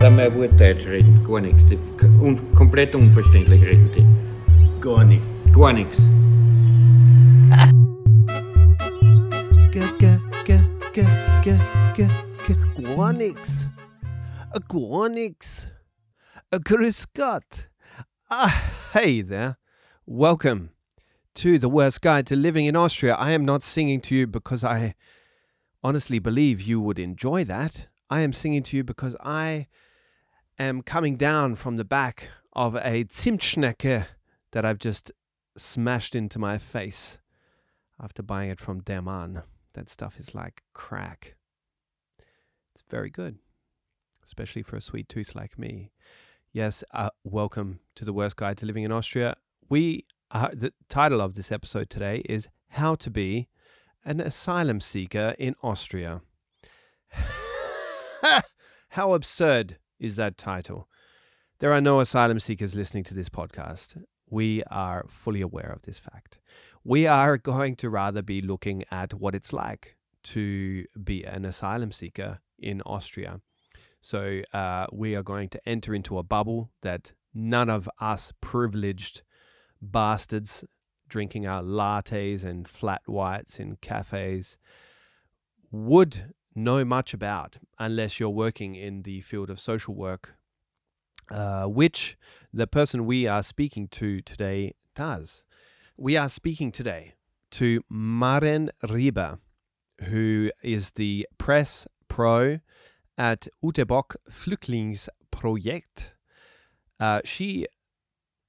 Wenn wir gut Deutsch reden, gar nichts. Un komplett unverständlich reden die. Gar nichts. Gar nichts. Gar nix. Äh, Gar nix. Äh, Grüß Gott. Ah, hey there. Welcome to the worst guide to living in Austria. I am not singing to you because I honestly believe you would enjoy that. I am singing to you because I am coming down from the back of a Zimtschnecke that I've just smashed into my face after buying it from Der Mann. That stuff is like crack. It's very good, especially for a sweet tooth like me. Yes, uh, welcome to the worst guide to living in Austria. We uh, the title of this episode today is How to Be an Asylum Seeker in Austria. How absurd is that title? There are no asylum seekers listening to this podcast. We are fully aware of this fact. We are going to rather be looking at what it's like to be an asylum seeker in Austria. So, uh, we are going to enter into a bubble that none of us privileged bastards drinking our lattes and flat whites in cafes would know much about unless you're working in the field of social work, uh, which the person we are speaking to today does. We are speaking today to Maren Riebe, who is the press pro at Ute Bock Flüchtlingsprojekt. Uh, she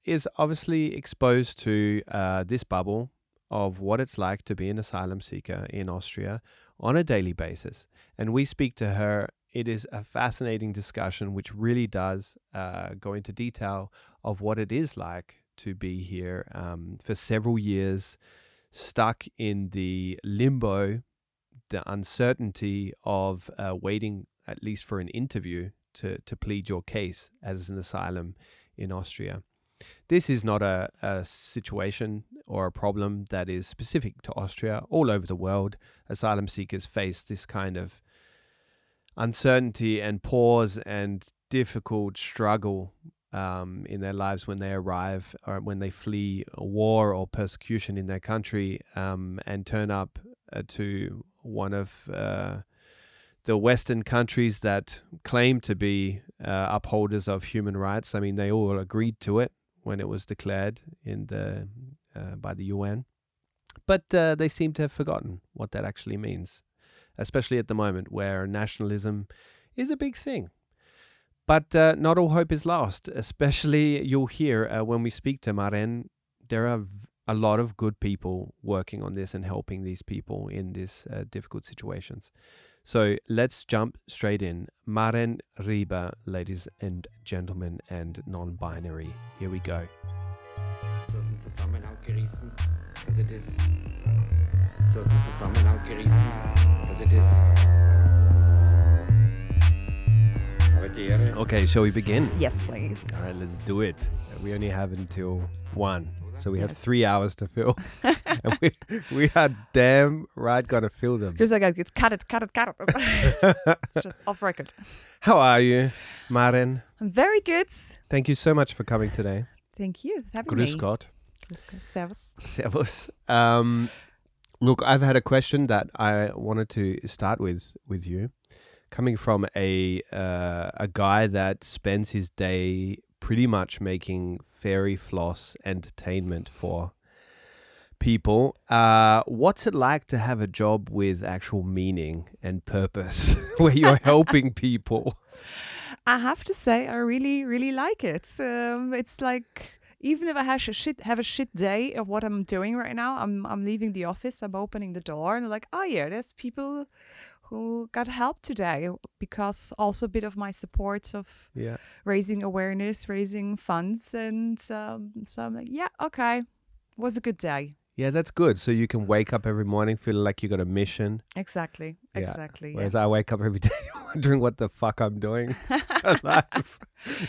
is obviously exposed to uh, this bubble of what it's like to be an asylum seeker in Austria on a daily basis. And we speak to her. It is a fascinating discussion, which really does uh, go into detail of what it is like to be here um, for several years, stuck in the limbo, the uncertainty of uh, waiting at least for an interview to, to plead your case as an asylum in Austria. This is not a, a situation or a problem that is specific to Austria. All over the world, asylum seekers face this kind of uncertainty and pause and difficult struggle um, in their lives when they arrive or when they flee war or persecution in their country um, and turn up uh, to one of uh, the Western countries that claim to be uh, upholders of human rights. I mean, they all agreed to it when it was declared in the uh, by the UN, but uh, they seem to have forgotten what that actually means, especially at the moment where nationalism is a big thing. But uh, not all hope is lost. Especially, you'll hear uh, when we speak to Maren, there are v- a lot of good people working on this and helping these people in these uh, difficult situations. So let's jump straight in. Maren Riebe, ladies and gentlemen, and non binary. Here we go. So Okay, shall we begin? Yes, please. All right, let's do it. We only have until one, so we have three hours to fill. and we, we are damn right gonna fill them. Just like it's cut it, cut it, cut it. it's just off record. How are you, Maren? I'm very good. Thank you so much for coming today. Thank you. for having Grüß me. Gott. Grüß Gott. Servus. Servus. Um, look, I've had a question that I wanted to start with with you, coming from a uh, a guy that spends his day pretty much making fairy floss entertainment for people. Uh, what's it like to have a job with actual meaning and purpose, where you're helping people? I have to say, I really, really like it. Um, it's like even if I have a shit have a shit day of what I'm doing right now, I'm I'm leaving the office, I'm opening the door, and they're like, oh yeah, there's people who got help today because also a bit of my support of Yeah. raising awareness, raising funds, and um, so I'm like, yeah, okay, was a good day. Yeah, that's good. So you can wake up every morning feeling like you got a mission. Exactly, Yeah, exactly. Whereas I wake up every day wondering what the fuck I'm doing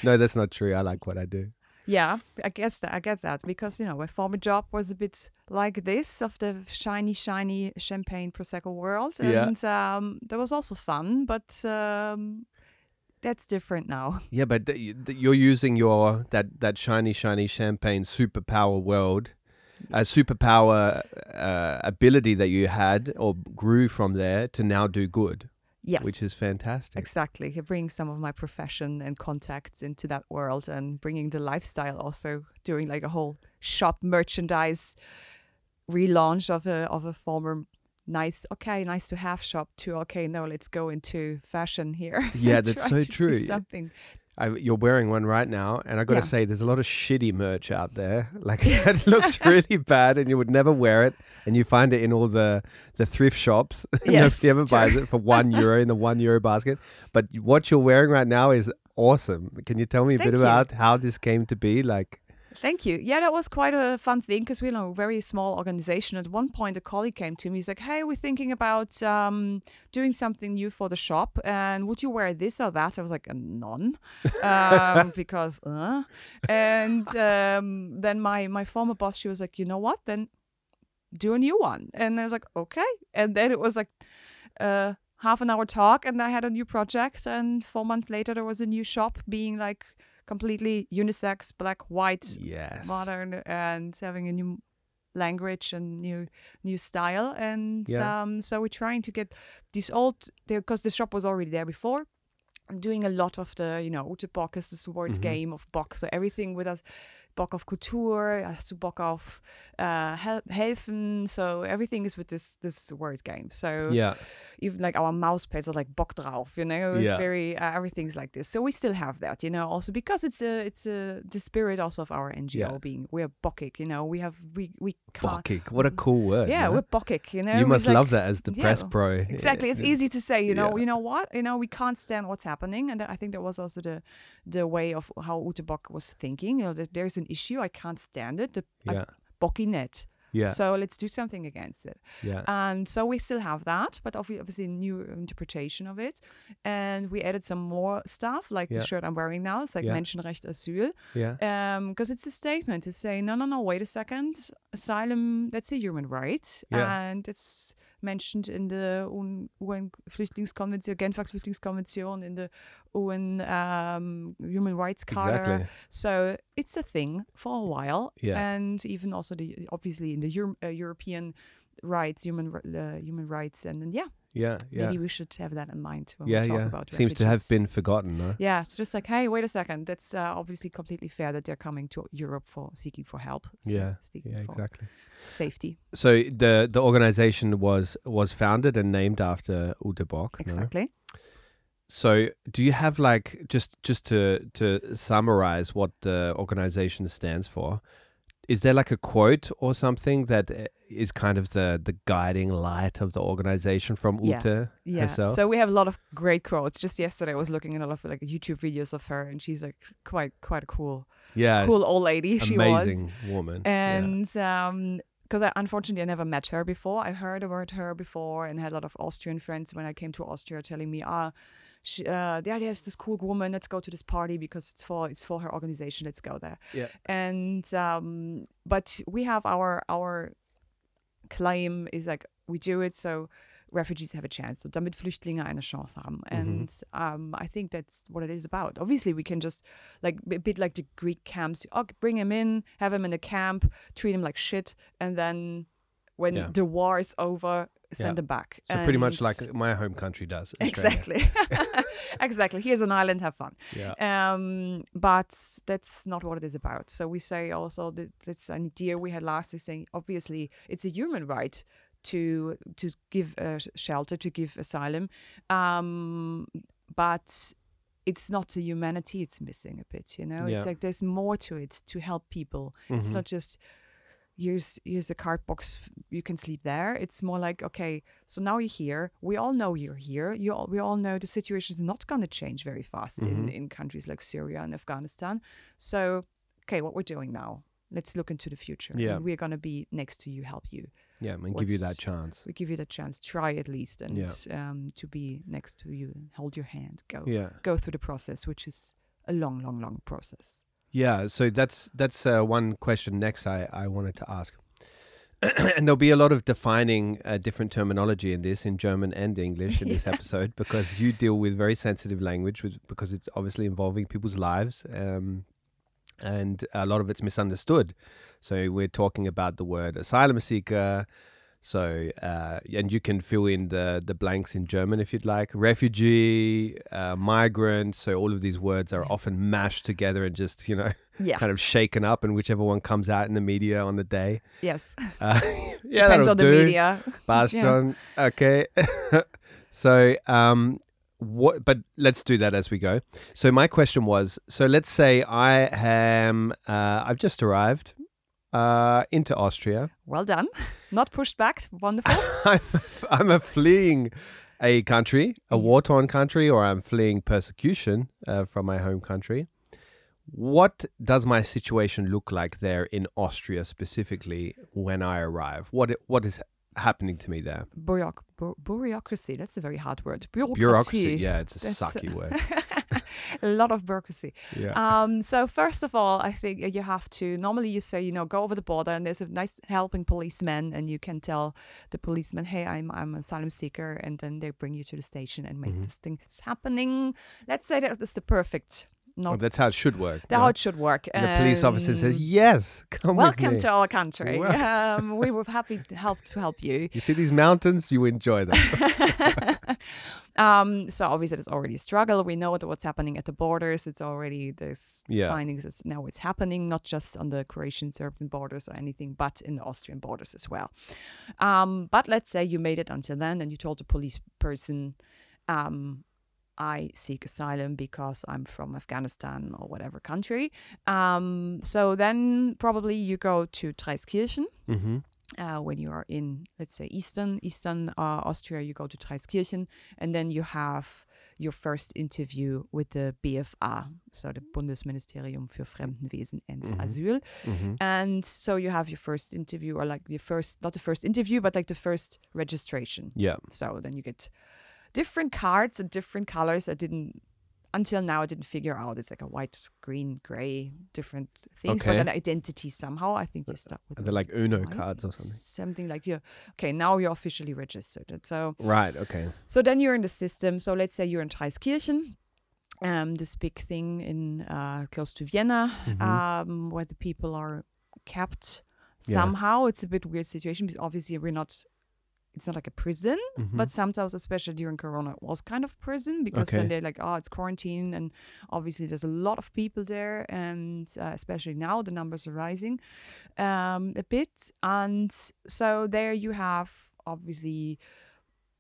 no, that's not true. I like what I do. Yeah, I guess that I get that because you know my former job was a bit like this of the shiny, shiny champagne prosecco world, Yeah. and um, that was also fun. But um, that's different now. Yeah, but th- th- you're using your that that shiny shiny champagne superpower world, a superpower uh, ability that you had or grew from there to now do good, Yes. which is fantastic. Exactly. Bringing some of my profession and contacts into that world and bringing the lifestyle also doing like a whole shop merchandise relaunch of a of a former nice okay nice to have shop to okay no let's go into fashion here Yeah, that's so true. something I, you're wearing one right now, and I got to Yeah. say, there's a lot of shitty merch out there. Like it looks really bad, and you would never wear it, and you find it in all the the thrift shops. Yes, Nobody ever buys it for one euro in the one euro basket. But what you're wearing right now is awesome. Can you tell me a Thank bit you. about how this came to be? Like, Thank you. Yeah, that was quite a fun thing because we're a very small organization. At one point, a colleague came to me. He's like, "Hey, we're thinking about um, doing something new for the shop, and would you wear this or that?" I was like, "Uh, "None," um, because. Uh. And um, then my my former boss, she was like, "You know what? Then do a new one." And I was like, "Okay." And then it was like. Uh, half an hour talk and I had a new project and four months later there was a new shop being like completely unisex, black, white, yes, modern and having a new language and new new style and Yeah. um so we're trying to get these old because the shop was already there before I'm doing a lot of the you know Ute Bock is this word Mhm. game of box, so everything with us Bock of Kultur hast du Bock auf uh, hel- helfen so everything is with this this word game so yeah, even like our mouse pads are like Bock drauf, you know, it's Yeah. very uh, everything's like this. So we still have that, you know, also because it's a it's a the spirit also of our NGO Yeah. being we're bockig, you know, we have we we can't Bockig. What a cool word. yeah we're bockig, you know. you must like- love that as the yeah, press pro. Exactly, it's easy to say, you know. You know what? You know, we can't stand what's happening, and I think that was also the the way of how Ute Bock was thinking. You know, there's an issue, I can't stand it. The Yeah, bockinet. yeah, So let's do something against it. yeah. And so we still have that, but obviously a new interpretation of it. And we added some more stuff, like Yeah. the shirt I'm wearing now. It's like Yeah. Menschenrecht Asyl. yeah. Um, because it's a statement to say, no, no, no, wait a second. Asylum, that's a human right. Yeah. And it's mentioned in the UN, UN Flüchtlingskonvention, Genfer Flüchtlingskonvention, in the UN um, Human Rights Charter. Exactly. So it's a thing for a while, Yeah. and even also the obviously in the Euro- uh, European rights, human uh, human rights, and then yeah, Yeah, yeah. maybe we should have that in mind when yeah, we talk yeah. about Seems to have been forgotten, no? Yeah, it's just like, hey, wait a second. That's uh, obviously completely fair that they're coming to Europe for seeking for help. so Yeah, seeking Yeah, for exactly. Safety. So the the organization was was founded and named after Ute Bock. no? Exactly. So do you have like just just to to summarize what the organization stands for? Is there like a quote or something that uh, kind of the the guiding light of the organization from Yeah. Ute Yeah. herself? So we have a lot of great quotes. Just yesterday, I was looking at a lot of like YouTube videos of her, and she's like quite quite a cool yeah, cool old lady. She was. amazing woman. Yeah. and um because I unfortunately I never met her before. I heard about her before and had a lot of Austrian friends when I came to Austria telling me, ah, she, uh, yeah, there's this cool woman. Let's go to this party because it's for it's for her organization. Let's go there. Yeah. And um, but we have our our claim is like we do it so refugees have a chance, so damit Flüchtlinge eine Chance haben. And um, I think that's what it is about. Obviously, we can just like a bit like the Greek camps. Oh, bring him in, have him in a camp, treat him like shit, and then when Yeah. the war is over, send Yeah. him back. so pretty much like my home country does. Australia. exactly, exactly. Here's an island, have fun. Yeah. Um, but that's not what it is about. So we say also that that's an idea we had last is saying obviously it's a human right to to give uh, shelter, to give asylum, um, but it's not the humanity it's missing a bit. You know, Yeah. it's like there's more to it to help people. It's Mhm. not just here's here's a card box you can sleep there it's more like okay so now you're here we all know you're here you all, we all know the situation is not going to change very fast in, Mhm. in countries like syria and afghanistan so okay what we're doing now let's look into the future Yeah. and we're going to be next to you help you Yeah, and give you that chance. we give you that chance try at least and Yeah. um, to be next to you and hold your hand go Yeah. go through the process which is a long long long process Yeah, so that's that's uh, one question next I, I wanted to ask. and there'll be a lot of defining uh, different terminology in this in German and English in this episode because you deal with very sensitive language with, because it's obviously involving people's lives um, and a lot of it's misunderstood. So we're talking about the word asylum seeker. So uh, and you can fill in the the blanks in German if you'd like. Refugee, uh, migrant. So all of these words are often mashed together and just you know Yeah. kind of shaken up, and whichever one comes out in the media on the day. Yes. Uh, yeah, Depends on the do. media. Passed Yeah. Okay. so, um, what? But let's do that as we go. So, my question was: so let's say I am, uh, I've just arrived uh, into Austria. Well done. Not pushed back. Wonderful. I'm, I'm a fleeing a country, a Mm. war-torn country, or I'm fleeing persecution uh, from my home country. What does my situation look like there in Austria specifically when I arrive? What what is happening to me there? Bureauc- bu- bureaucracy. That's a very hard word. Bureaucracy. Bureaucracy. Yeah, it's a That's- sucky word. a lot of bureaucracy. Yeah. Um, so first of all, I think you have to normally you say you know go over the border and there's a nice helping policeman and you can tell the policeman hey I'm I'm an asylum seeker and then they bring you to the station and Mm-hmm. make this thing happening. Let's say that is the perfect Well, that's how it should work. the no? how it should work. And the police officer says, Um, "Yes, come Welcome me." to our country. Um, we were happy to help to help you. You see these mountains? You enjoy them. um, so obviously it's already a struggle. We know what's happening at the borders. It's already there's Yeah. findings that now it's happening, not just on the Croatian Serbian borders or anything, but in the Austrian borders as well. Um, but let's say you made it until then and you told the police person, um, I seek asylum because I'm from Afghanistan or whatever country. Um, so then probably you go to Traiskirchen hmm uh, when you are in, let's say, Eastern Eastern uh, Austria, you go to Traiskirchen, and then you have your first interview with the BFA, so the Bundesministerium für Fremdenwesen and Mhm. Asyl. hmm And so you have your first interview, or like your first, not the first interview, but like the first registration. Yeah. So then you get different cards and different colors. I didn't until now I didn't figure out. It's like a white, green, gray, different things, Okay. but an identity somehow. I think you start with They're like Uno cards or something. Something like yeah. Okay, now you're officially registered. And so Right. Okay. so then you're in the system. So let's say you're in Traiskirchen. Um, this big thing in uh, close to Vienna, Mhm. um, where the people are kept Yeah. somehow. It's a bit weird situation because obviously we're not. It's not like a prison, Mhm. but sometimes, especially during Corona, it was kind of prison because Okay. then they're like, oh, it's quarantine, and obviously there's a lot of people there, and uh, especially now the numbers are rising um, a bit, and so there you have obviously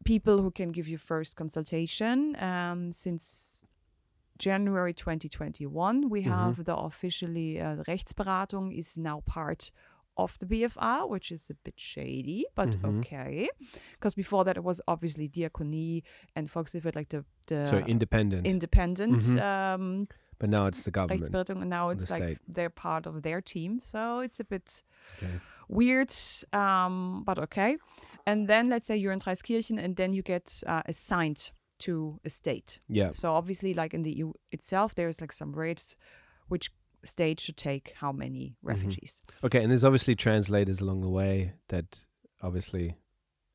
people who can give you first consultation. Um, since January 2021, we Mhm. have the officially uh, Rechtsberatung is now part of the BFA, which is a bit shady, but Mhm. okay. Because before that, it was obviously Diakonie and Volkshilfe, like the the so independent, independent Mhm. um, but now it's the government. And now it's like state. they're part of their team. So it's a bit Okay. weird, um, but okay. And then let's say you're in Traiskirchen, and then you get uh, assigned to a state. Yeah. So obviously, like in the EU itself, there's like some rates which state should take how many Mm-hmm. refugees. Okay. And there's obviously translators along the way that obviously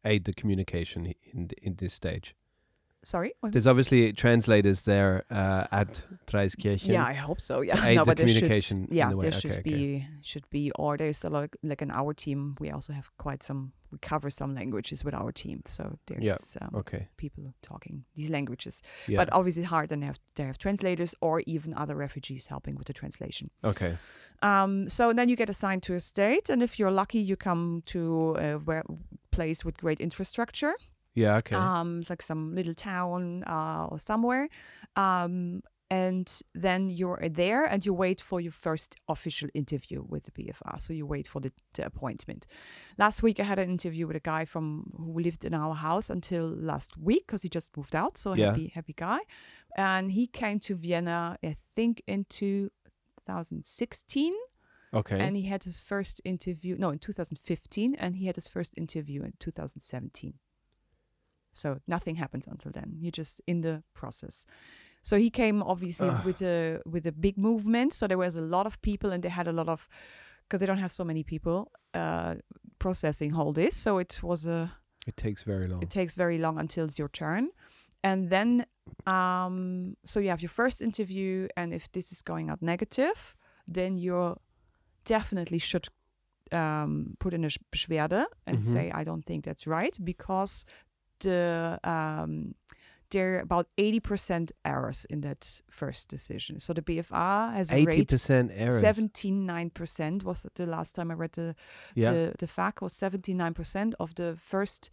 aid the communication in in this stage. Sorry. There's obviously translators there uh, at Traiskirchen. Yeah, I hope so. Yeah, aid no, the but there should, communication yeah, the there should okay, okay. be should be, or there's a lot like in our team. We also have quite some. We cover some languages with our team, so there's um, Okay. people talking these languages. Yeah. But obviously hard, and they have they have translators or even other refugees helping with the translation. okay. Um, so then you get assigned to a state, and if you're lucky, you come to a where, place with great infrastructure Yeah. Okay. um, like some little town uh, or somewhere. Um, and then you're there and you wait for your first official interview with the BFA. So you wait for the, the appointment. Last week I had an interview with a guy from who lived in our house until last week because he just moved out. So Yeah. happy happy guy, and he came to Vienna I think in 2016 okay. and he had his first interview no in 2015 and he had his first interview in 2017 so nothing happens until then you're just in the process so he came obviously Ugh. with a with a big movement so there was a lot of people and they had a lot of because they don't have so many people uh processing all this. So it was a It takes very long. it takes very long until it's your turn and then um so you have your first interview and if this is going out negative then you definitely should um put in a beschwerde and Mhm. say i don't think that's right because the um there are about 80% errors in that first decision so the BFA has a Eighty rate percent errors. 79% was the last time i read the Yeah. the, the fact was 79% of the first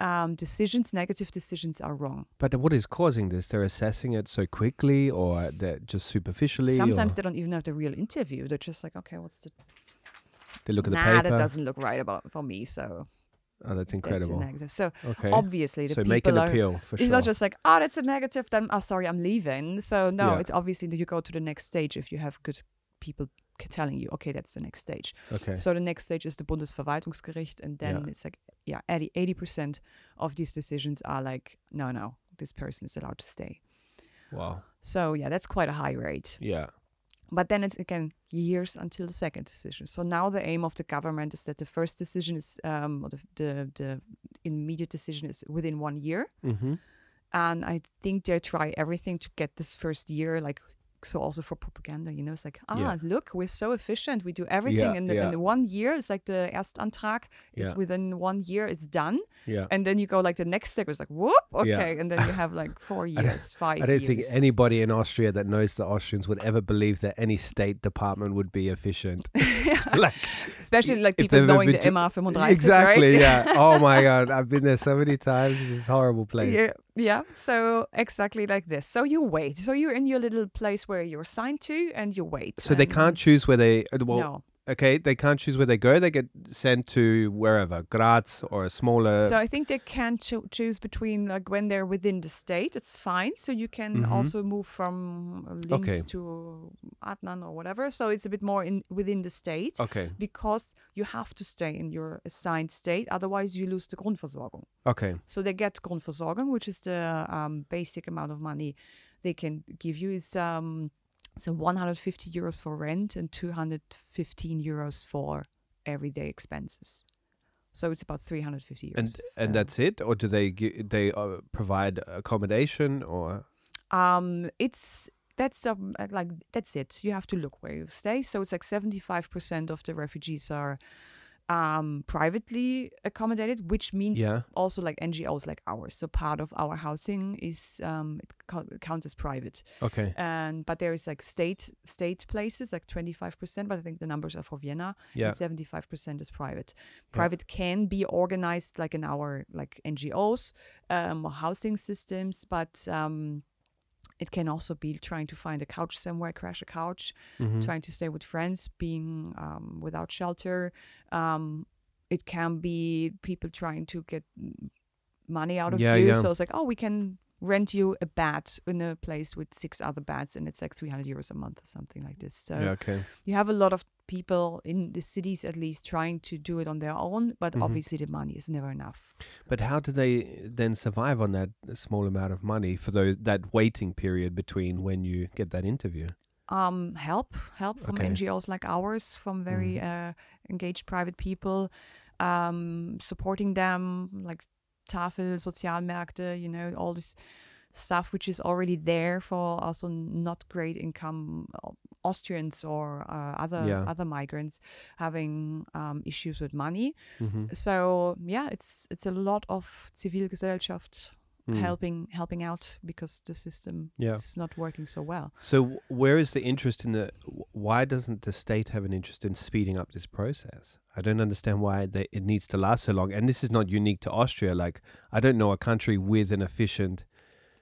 um, decisions, negative decisions, are wrong. But what is causing this? They're assessing it so quickly, or they're just superficially. Sometimes or they don't even have the real interview. They're just like, okay, what's the they look at the nah, paper. that doesn't look right about for me. So oh, that's that's a incredible. negative. So Okay. obviously, the so people make an are. appeal for It's sure. not just like, oh, that's a negative. Then, oh, sorry, I'm leaving. So no, Yeah. it's obviously that you go to the next stage if you have good people telling you, okay, that's the next stage. okay. So the next stage is the Bundesverwaltungsgericht, and then Yeah. it's like, yeah, 80 percent of these decisions are like, no, no, this person is allowed to stay. wow. So yeah, that's quite a high rate. Yeah. But then it's again years until the second decision. So now the aim of the government is that the first decision is, um, or the the, the immediate decision is within one year, Mm-hmm. and I think they try everything to get this first year like. So also for propaganda, you know, it's like, ah, Yeah. look, we're so efficient. We do everything Yeah, in, the, yeah. in the one year. It's like the Erstantrag is within one year, it's done. Yeah. And then you go like the next step is like, whoop, okay. And then you have like four years, five I don't think anybody in Austria that knows the Austrians would ever believe that any state department would be efficient. like Especially like people knowing the been to- MA 35, exactly, right? yeah. Oh my god, I've been there so many times. This is a horrible place. Yeah, yeah. So exactly like this. So you wait. So you're in your little place where you're assigned to, and you wait. So they and- can't choose where they uh, well, no. Okay, they can't choose where they go. They get sent to wherever, Graz or a smaller so I think they can cho- choose between like when they're within the state, it's fine. So you can Mhm. also move from Linz Okay. to Attnang or whatever. So it's a bit more in within the state. Okay. Because you have to stay in your assigned state, otherwise you lose the Grundversorgung. Okay. So they get Grundversorgung, which is the um, basic amount of money they can give you. Is um, so 150 euros for rent and 215 euros for everyday expenses. So it's about 350 euros. And and um, that's it or do they gi- they uh, provide accommodation or um, it's that's um, uh, like that's it. You have to look where you stay. So it's like 75% of the refugees are um, privately accommodated, which means Yeah. also like NGOs like ours. So part of our housing is um, it co- counts as private, Okay. and but there is like state state places like twenty five percent. But I think the numbers are for Vienna. Yeah. seventy five percent is private. Private can be organized like in our like NGOs um, housing systems, but um, it can also be trying to find a couch somewhere, crash a couch, Mhm. trying to stay with friends, being um, without shelter. Um, it can be people trying to get money out of Yeah, you. yeah. So it's like, oh, we can rent you a bed in a place with six other beds, and it's like 300 euros a month or something like this. So Yeah, okay. you have a lot of people in the cities, at least, trying to do it on their own, but Mhm. obviously the money is never enough. But how do they then survive on that small amount of money for those that waiting period between when you get that interview? um, help help from Okay. Mm-hmm. NGOs like ours, from very uh, engaged private people, um, supporting them like Tafel, Sozialmärkte, you know, all this stuff which is already there for also not great income uh, Austrians or uh, other Yeah. other migrants having um, issues with money. hmm So yeah, it's it's a lot of Zivilgesellschaft Mm. helping helping out because the system Yeah. is not working so well. So where is the interest in the? Why doesn't the state have an interest in speeding up this process? I don't understand why they, it needs to last so long. And this is not unique to Austria. Like I don't know a country with an efficient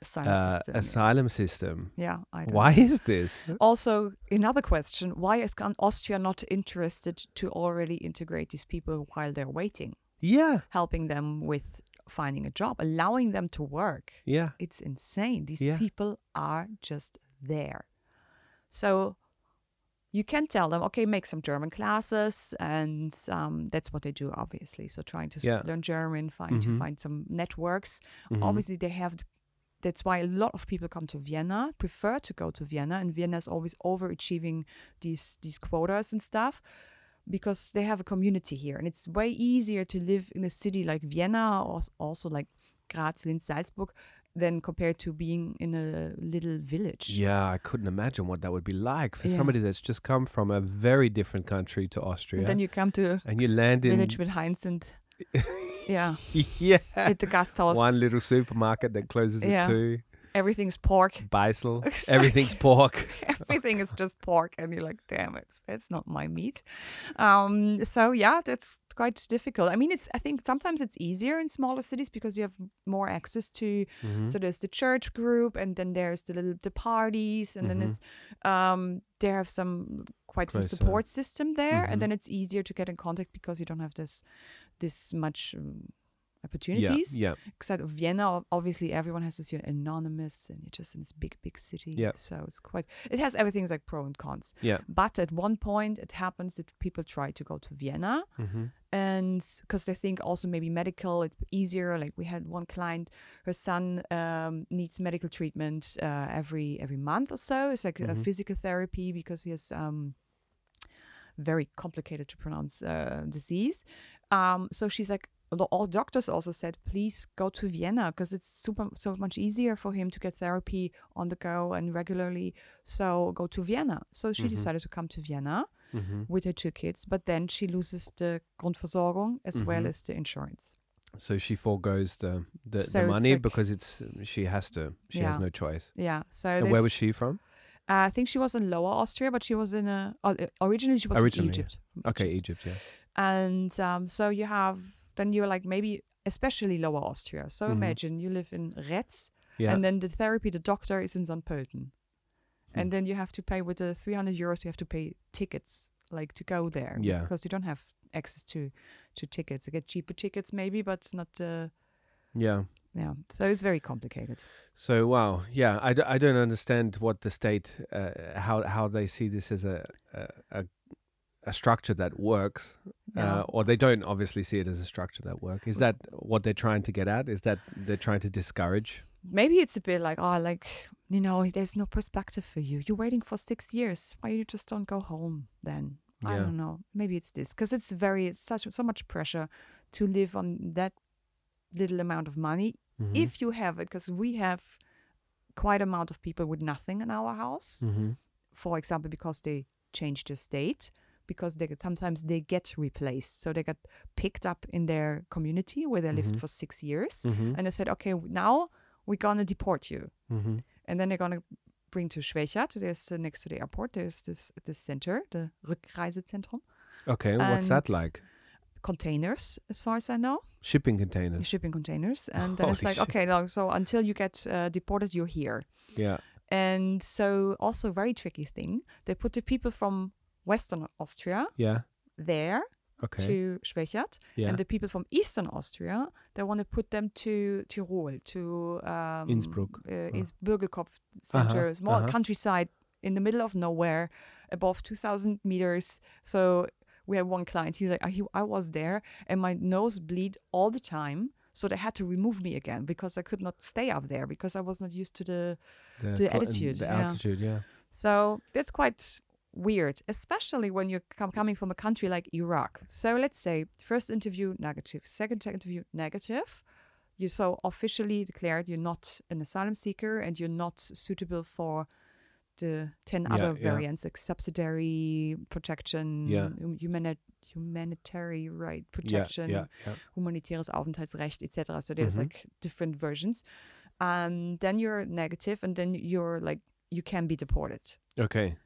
Asylum uh, system. asylum system. Yeah, I don't Why know. is this? Also, another question: Why is Austria not interested to already integrate these people while they're waiting, Yeah, helping them with finding a job, allowing them to work? yeah, It's insane. These Yeah. people are just there. So you can tell them, okay, make some German classes, and um, that's what they do, obviously. So trying to Yeah. learn German, find Mhm. to find some networks. Mhm. Obviously, they have. That's why a lot of people come to Vienna, prefer to go to Vienna, and Vienna is always overachieving these these quotas and stuff. because they have a community here, and it's way easier to live in a city like Vienna or also like Graz, Linz, Salzburg, than compared to being in a little village. Yeah, I couldn't imagine what that would be like for Yeah. somebody that's just come from a very different country to Austria. And then you come to and you land in village with Heinz and yeah, yeah, at the Gasthaus. one little supermarket that closes Yeah. at two. Everything's pork. Beisel, Exactly. everything's pork. Everything is just pork, and you're like, damn it, that's not my meat. Um, so yeah, that's quite difficult. I mean, it's I think sometimes it's easier in smaller cities because you have more access to. Mhm. So there's the church group, and then there's the little the parties, and then it's um they have some quite some support system there, Mhm. and then it's easier to get in contact because you don't have this this much. Um, Yeah, opportunities yeah, except Vienna, obviously everyone has this you know, anonymous and you're just in this big, big city. Yeah. So it's quite, it has everything like pro and cons. yeah. But at one point, it happens that people try to go to Vienna hmm and because they think also maybe medical, it's easier. Like we had one client, her son um, needs medical treatment uh, every every month or so. It's like a Mhm. physical therapy because he has um, very complicated to pronounce uh, disease. Um, so she's like, all doctors also said, please go to Vienna because it's super so much easier for him to get therapy on the go and regularly. So go to Vienna. So she Mhm. decided to come to Vienna hmm with her two kids, but then she loses the Grundversorgung as well Mhm. as the insurance. So she foregoes the the, So the money like- because it's she has to. She has no choice. Yeah. So And where was she from? Uh, I think she was in Lower Austria, but she was in a. Uh, originally, she was Originally, yeah. Egypt. Okay, Egypt. Yeah. And um, so you have then you're like maybe especially Lower Austria. So Mhm. imagine you live in Retz, Yeah. and then the therapy, the doctor is in St. Pölten, Hmm. and then you have to pay with the 300 euros. You have to pay tickets like to go there. Yeah. Because you don't have access to to tickets. You get cheaper tickets maybe, but not the. yeah. Yeah. So it's very complicated. So wow, yeah, I, d- I don't understand what the state uh, how how they see this as a a, a, structure that works, Yeah. uh, or they don't obviously see it as a structure that works. Is that what they're trying to get at? Is that they're trying to discourage? maybe it's a bit like oh like you know there's no perspective for you you're waiting for six years why you just don't go home then i don't know maybe it's this because it's very it's such so much pressure to live on that little amount of money Mhm. if you have it because we have quite amount of people with nothing in our house Mhm. for example because they changed the state because they sometimes they get replaced so they get picked up in their community where they lived Mhm. for six years Mhm. and they said, okay, now we're gonna deport you, Mhm. and then they're gonna bring to Schwechat. There's uh, next to the airport. There's this this center, the Rückreisezentrum. Okay, what's that like? Containers, as far as I know, Shipping containers. shipping containers, and then it's like, shit. okay, no, so until you get uh, deported, you're here. Yeah. And so, also very tricky thing, they put the people from Western Austria Yeah. there Okay. to Schwechat, yeah. and the people from Eastern Austria, they want to put them to Tirol, to um, Innsbruck. uh, Oh. Ins- Bürglkopf Center, Uh-huh, small uh-huh. countryside in the middle of nowhere, above 2,000 meters. So we had one client. He's like, I, he, I was there, and my nose bleed all the time. So they had to remove me again because I could not stay up there because I was not used to the. the cl- and altitude, The yeah. altitude. Yeah. So that's quite weird, especially when you're com- coming from a country like Iraq. So let's say first interview negative, second interview negative. You so officially declared you're not an asylum seeker and you're not suitable for the ten Yeah, other variants like subsidiary protection, humani- humanitarian right protection, humanitäres Aufenthaltsrecht, etc. So there's Mhm. like different versions. And then you're negative, and then you're like you can be deported. Okay.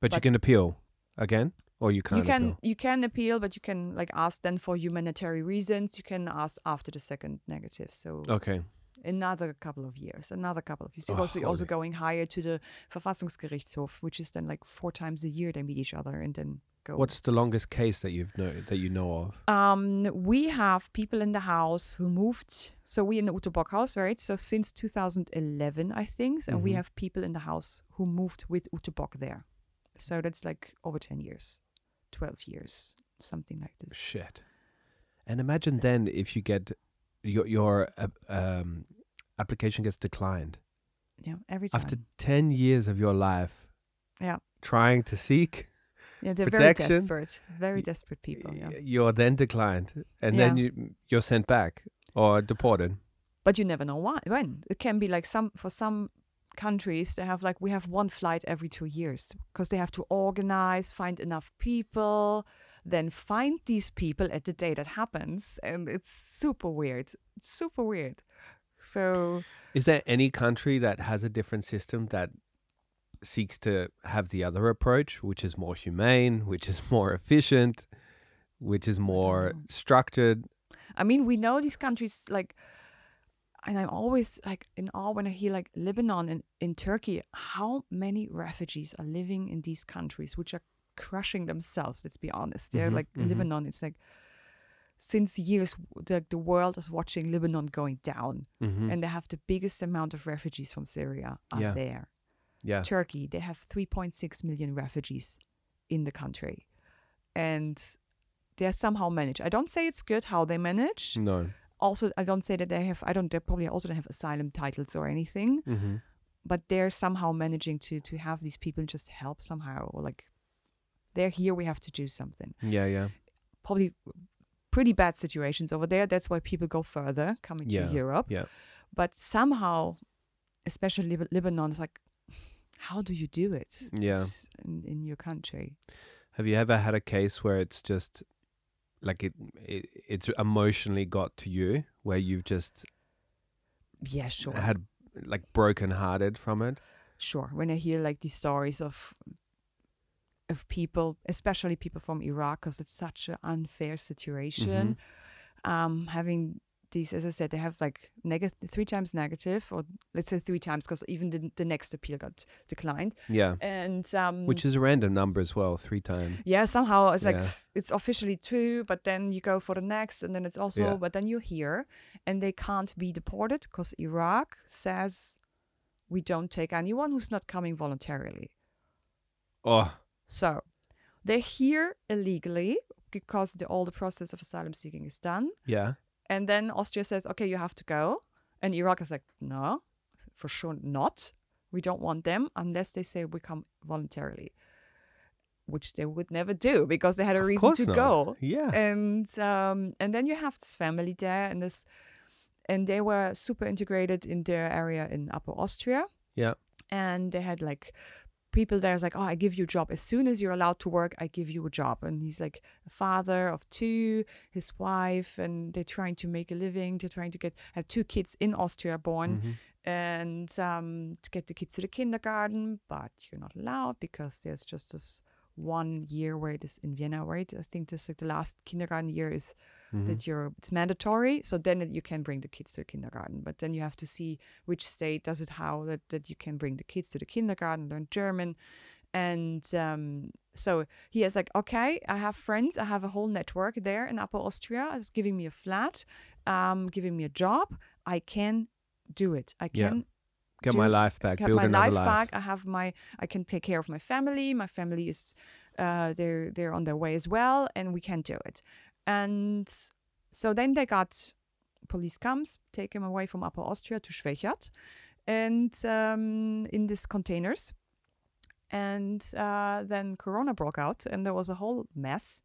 But, you can appeal again, or you can't. you can appeal? you can appeal, but you can like ask then for humanitarian reasons. You can ask after the second negative. So Okay. Another couple of years, another couple of years. Oh, also, going higher to the Verfassungsgerichtshof, which is then like four times a year they meet each other and then go. What's the longest case that you've know that you know of? Um, we have people in the house who moved. So we in the Ute Bock house, right? So since 2011, I think, and we Mhm. have people in the house who moved with Ute Bock there. So that's like over 10 years, 12 years, something like this. Shit. And imagine then if you get your your uh, um, application gets declined Yeah, every time. after ten years of your life Yeah. trying to seek Yeah, they're protection. very desperate. Very desperate people. Yeah. you're then declined, and then you you're sent back or deported. But you never know why. When it can be like some for some countries they have like we have one flight every two years because they have to organize, find enough people, then find these people at the day that happens, and it's super weird. It's super weird. So Is there any country that has a different system that seeks to have the other approach, which is more humane, which is more efficient, which is more know. structured? I mean, we know these countries like, and I'm always like in awe when I hear like Lebanon and in Turkey, how many refugees are living in these countries, which are crushing themselves. Let's be honest. They're Mhm, like mhm. Lebanon. It's like since years the the world is watching Lebanon going down, Mm-hmm. and they have the biggest amount of refugees from Syria are Yeah. there. yeah. Turkey, they have 3.6 million refugees in the country, and they're somehow managed. I don't say it's good how they manage No. also I don't say that they have I don't they probably also don't have asylum titles or anything, Mm-hmm. but they're somehow managing to to have these people just help somehow or like they're here we have to do something. Yeah, yeah. Probably pretty bad situations over there. That's why people go further coming Yeah, to Europe. yeah. But somehow especially Lib- Lebanon is like how do you do it? Yeah. In, in your country. Have you ever had a case where it's just like it, it it's emotionally got to you where you've just Yeah, sure. had like broken hearted from it? sure when i hear like these stories of of people especially people from iraq because it's such an unfair situation um having these as i said they have like negative three times negative or let's say three times because even the, the next appeal got declined Yeah. and um Which is a random number as well, three times. yeah somehow it's like it's officially two but then you go for the next and then it's also Yeah. but then you're here and they can't be deported because iraq says we don't take anyone who's not coming voluntarily Oh, so they're here illegally because the all the process of asylum seeking is done yeah. and then austria says okay you have to go and iraq is like no for sure not we don't want them unless they say we come voluntarily which they would never do because they had a Of reason to not. go Yeah. and um, and then you have this family there and this and they were super integrated in their area in upper austria Yeah. and they had like people there is like oh i give you a job as soon as you're allowed to work i give you a job and he's like a father of two his wife and they're trying to make a living they're trying to get have two kids in austria born Mhm. and um, to get the kids to the kindergarten, but you're not allowed because there's just this one year where it is in Vienna, right? I think this like the last kindergarten year is Mhm. that you're it's mandatory. So then you can bring the kids to the kindergarten, but then you have to see which state does it how that that you can bring the kids to the kindergarten, learn German, and um, so he is like, okay, I have friends, I have a whole network there in Upper Austria. is giving me a flat, um, giving me a job. I can do it. I Yeah. can Get do- my life back. Build my another life, life. back. I have my I can take care of my family. My family is uh they're they're on their way as well and we can do it. And so then they got police comes, take him away from Upper Austria to Schwechat and um in these containers. And uh, then Corona broke out, and there was a whole mess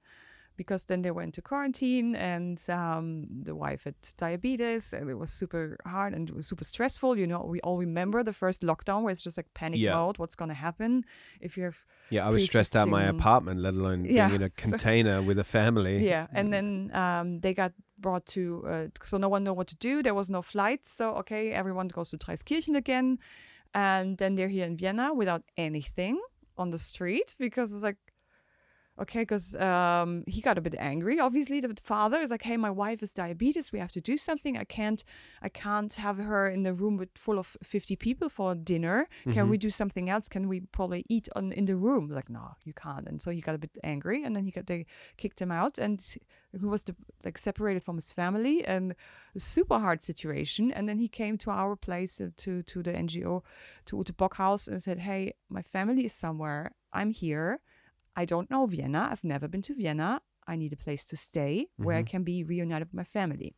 because then they went to quarantine and um, the wife had diabetes and it was super hard and it was super stressful you know we all remember the first lockdown where it's just like panic Yeah. mode what's going to happen if you have Yeah, I was stressed out my apartment, let alone Yeah, being in a so- container with a family. yeah and then um, they got brought to uh, so no one know what to do there was no flight so okay everyone goes to Traiskirchen again and then they're here in Vienna without anything on the street because it's like okay because um, he got a bit angry obviously. The father is like hey my wife is diabetes. We have to do something. I can't i can't have her in the room with full of 50 people for dinner. Can we do something else? Can we probably eat on in the room? Like no you can't. And so he got a bit angry and then he got they kicked him out and he was the, like separated from his family and a super hard situation. And then he came to our place uh, to to the ngo to Ute House, and said hey my family is somewhere. I'm here I don't know Vienna. I've never been to Vienna. I need a place to stay where I can be reunited with my family.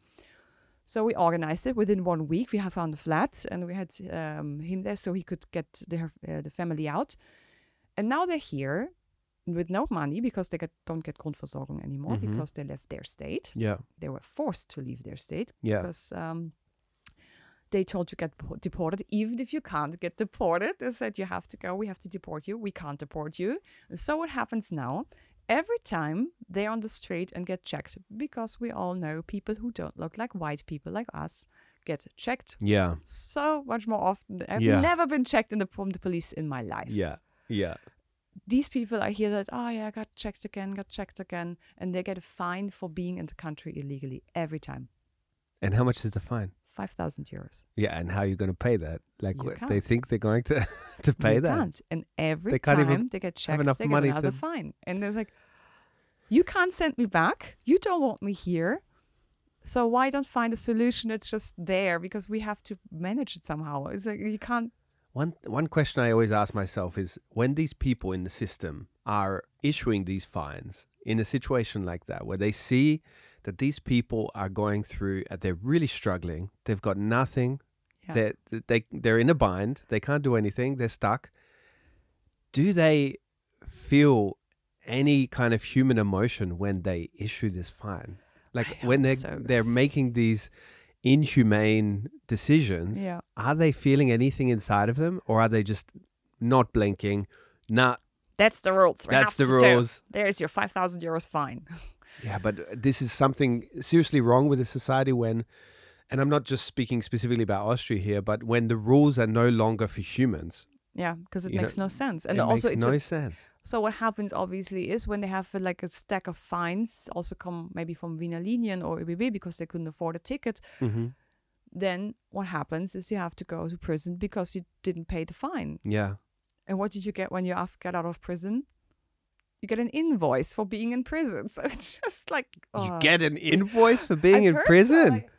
So we organized it within one week. We have found a flat and we had um, him there so he could get their, uh, the family out. And now they're here. with no money because they get, don't get Grundversorgung anymore Mhm. because they left their state. Yeah. They were forced to leave their state Yeah. because um, they told you get po- deported. Even if you can't get deported, they said you have to go. We have to deport you. We can't deport you. And so what happens now? Every time they're on the street and get checked, because we all know people who don't look like white people like us get checked Yeah. so much more often. I've Yeah. never been checked in the from the police in my life. Yeah. Yeah. These people I hear that, oh yeah, I got checked again, got checked again, and they get a fine for being in the country illegally every time. And how much is the fine? Five thousand euros. Yeah, and how are you going to pay that? Like, what, they think they're going to to pay you that? Can't. And every They can't time they get checked, enough they money get another to- fine. And there's like, you can't send me back. You don't want me here. So why don't find a solution that's just there? Because we have to manage it somehow. It's like you can't. One one question I always ask myself is when these people in the system are issuing these fines in a situation like that where they see that these people are going through and they're really struggling, they've got nothing, Yeah. they they they're in a bind, they can't do anything, they're stuck. Do they feel any kind of human emotion when they issue this fine? Like I when they're so. they're making these inhumane decisions Yeah. are they feeling anything inside of them or are they just not blinking nah That's the rules. We that's the to do. rules There's your five thousand euros fine. yeah but this is something seriously wrong with the society when and i'm not just speaking specifically about austria here but when the rules are no longer for humans Yeah, because it You know, makes no sense. And it also, makes it's no a, sense so what happens obviously is when they have uh, like a stack of fines, also come maybe from Wiener Linien or ÖBB because they couldn't afford a ticket. hmm Then what happens is you have to go to prison because you didn't pay the fine. yeah And what did you get when you af- get out of prison? You get an invoice for being in prison. So it's just like you oh, get an invoice for being in prison? like-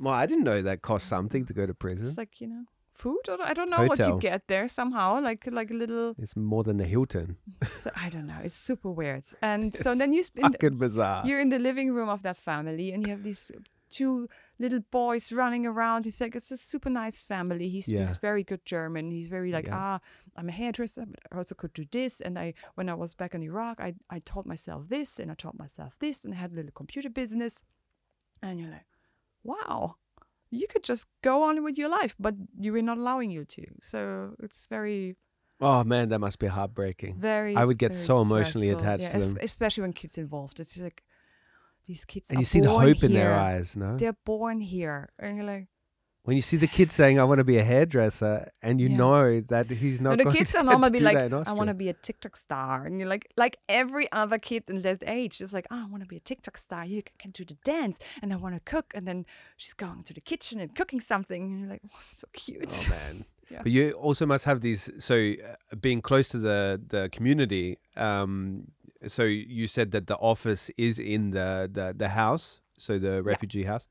well i didn't know that cost something to go to prison. It's like you know food or I don't know what you get there somehow like like a little it's more than the hilton. So, I don't know. It's super weird. And so then you spend fucking bizarre. you're in the living room of that family and you have these two little boys running around he's like it's a super nice family he speaks Yeah. very good German he's very like Yeah. ah I'm a hairdresser but I also could do this and I when I was back in Iraq I I taught myself this and I taught myself this and I had a little computer business and you're like wow you could just go on with your life but you were not allowing you to so it's very oh man that must be heartbreaking very I would get so emotionally stressful. attached Yeah, to them. especially when kids involved it's like these kids and you see the hope in their eyes no they're born here and you're like When you see the kid saying, "I want to be a hairdresser," and you Yeah. know that he's not no, the going kids to are normally be like, I want to be a TikTok star, and you're like, like every other kid in that age is like, oh, I want to be a TikTok star. You can do the dance, and I want to cook, and then she's going to the kitchen and cooking something, and you're like, oh, so cute. Oh man! Yeah. But you also must have these. So uh, being close to the the community. Um, so you said that the office is in the the, the house, so the refugee house,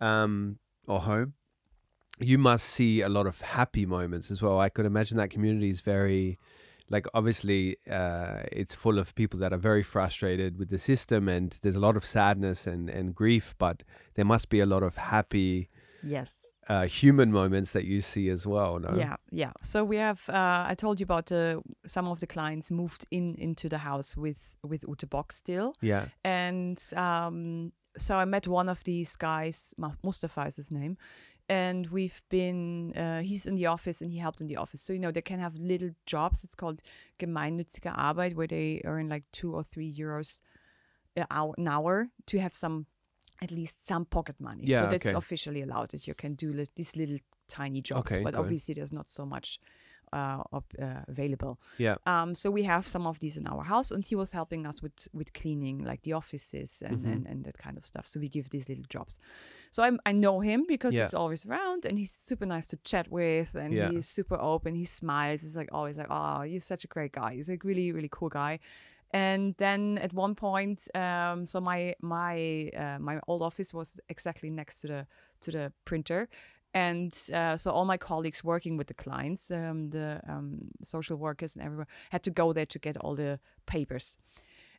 um, or home. You must see a lot of happy moments as well. I could imagine that community is very, like obviously, uh, it's full of people that are very frustrated with the system, and there's a lot of sadness and and grief. But there must be a lot of happy yes. Uh, human moments that you see as well. No? Yeah, yeah. So we have. Uh, I told you about the some of the clients moved in into the house with with Ute Bock still, Yeah. and um, so I met one of these guys. Mus- Mustafa is his name, and we've been. Uh, he's in the office and he helped in the office. So you know they can have little jobs. It's called gemeinnützige Arbeit, where they earn like two or three euros an hour to have some. At least some pocket money. Yeah, so that's okay. officially allowed that you can do li- these little tiny jobs. Okay, but obviously, there's not so much uh, of, uh, available. Yeah. Um, so we have some of these in our house, and he was helping us with with cleaning, like the offices and Mhm. and, and that kind of stuff. So we give these little jobs. So I'm, I know him because Yeah. he's always around, and he's super nice to chat with, and Yeah. he's super open. He smiles. He's like always like, oh, you're such a great guy. He's like really really cool guy. And then at one point, um, so my my uh, my old office was exactly next to the to the printer, and uh, so all my colleagues working with the clients, um, the um, social workers and everyone had to go there to get all the papers.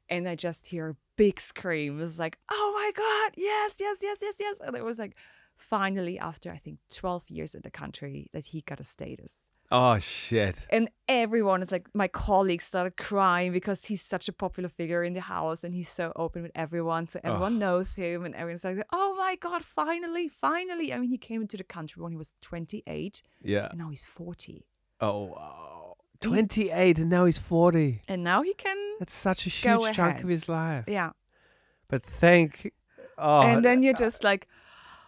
And I just hear a big scream. Like, "Oh my god, yes, yes, yes, yes, yes!" And it was like, finally, after I think twelve years in the country, that he got a status. Oh shit. and everyone is like my colleagues started crying because he's such a popular figure in the house and he's so open with everyone so everyone knows him and everyone's like oh my god finally finally i mean he came into the country when he was 28 Yeah. and now he's 40 Oh wow. 28 and now he's 40. and now he can That's such a huge chunk of his life. yeah But thank oh and then uh, you're just like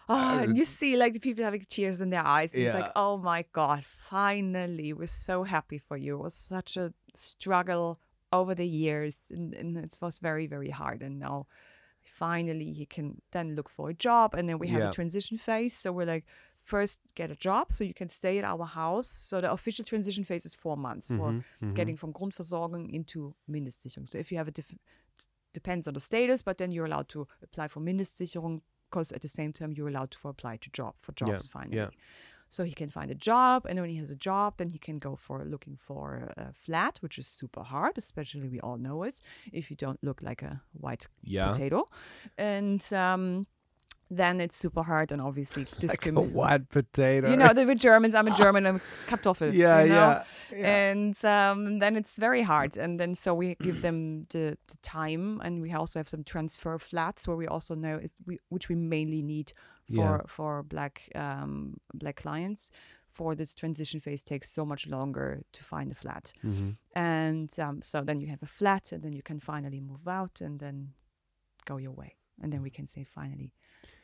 oh and uh, you see like the people having tears in their eyes it's Yeah. like oh my god finally we're so happy for you it was such a struggle over the years and, and it was very very hard and now finally he can then look for a job and then we have Yeah. a transition phase so we're like first get a job so you can stay at our house so the official transition phase is four months for Mhm, mhm. getting from Grundversorgung into Mindestsicherung. So if you have a different, depends on the status, but then you're allowed to apply for Mindestsicherung because at the same time you're allowed to apply to job for Yeah, jobs finally. yeah. So he can find a job, and when he has a job, then he can go for looking for a flat, which is super hard. Especially we all know it if you don't look like a white yeah. potato, and um, then it's super hard and obviously Like a discriminate. white potato. You know, the with Germans, I'm a German, I'm Kartoffel. yeah, you know? yeah, yeah. and um, then it's very hard and then so we give them the, the time and we also have some transfer flats where we also know it, we, which we mainly need for Yeah. for black um, black clients for this transition phase takes so much longer to find a flat Mhm. and um, so then you have a flat and then you can finally move out and then go your way and then we can say finally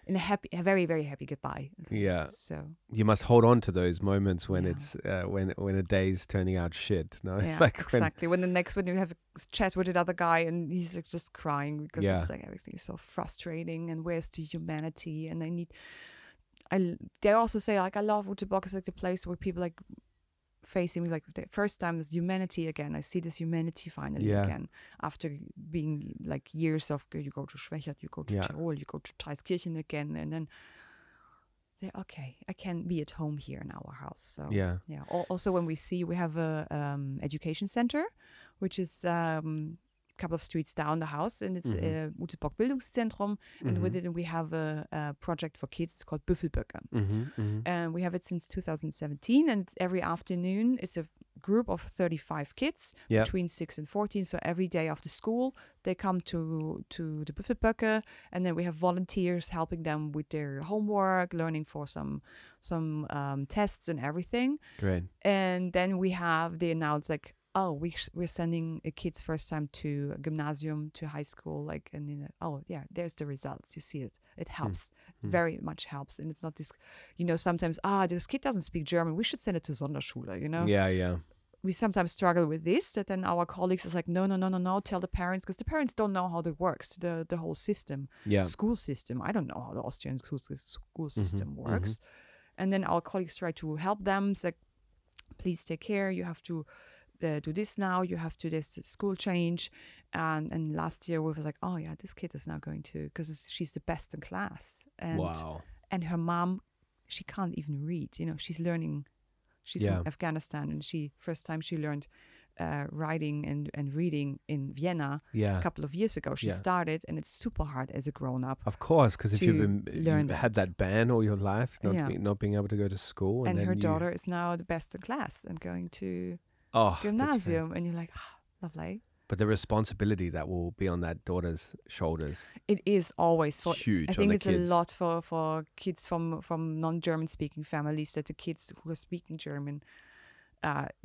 in a happy a very very happy goodbye Yeah. so You must hold on to those moments when Yeah. it's uh, when when a day's turning out shit. No, Yeah, like when exactly. When the next when you have a chat with another guy and he's like just crying because Yeah. it's like everything is so frustrating and where's the humanity and I need. I they also say like I love Ute Bock is like the place where people like facing me like the first time is humanity again. I see this humanity finally Yeah. again after being like years of you go to Schwechat, you go to Yeah. Tirol, you go to Traiskirchen again, and then. They, okay, I can be at home here in our house. So yeah, yeah. Also, when we see we have a um, education center, which is um, couple of streets down the house, and it's uh, Ute Bock Bildungszentrum. And with Mhm. it, we have a, a project for kids. It's called Büffelböcke. Mhm, mhm. And we have it since 2017. And it's every afternoon, it's a group of 35 kids Yeah. between 6 and 14. So every day after school, they come to, to the Büffelböcke. And then we have volunteers helping them with their homework, learning for some, some um, tests and everything great. and then we have they announce like oh we sh- we're sending a kids first time to a gymnasium to high school like and then oh yeah there's the results you see it it helps Hmm. very much helps and it's not this you know sometimes ah this kid doesn't speak german we should send it to sonderschule you know Yeah, yeah, we sometimes struggle with this that then our colleagues is like no no no no no tell the parents because the parents don't know how it works the the whole system yeah. school system. I don't know how the Austrian school, school Mm-hmm, system works. And then our colleagues try to help them. It's like, please take care. You have to uh, do this now. You have to this school change. And and last year we was like, oh yeah, this kid is now going to because she's the best in class. And wow. and her mom, she can't even read. You know, she's learning. She's Yeah. from Afghanistan, and she first time she learned uh, writing and, and reading in Vienna Yeah. a couple of years ago. She Yeah. started, and it's super hard as a grown up. Of course, because if you've been you've had that. ban all your life, not Yeah. be, not being able to go to school, and, and her you- daughter is now the best in class and going to oh, gymnasium and you're like ah, lovely But the responsibility that will be on that daughter's shoulders, it is always for huge. i think it's kids. a lot for for kids from from non-german speaking families that the kids who are speaking german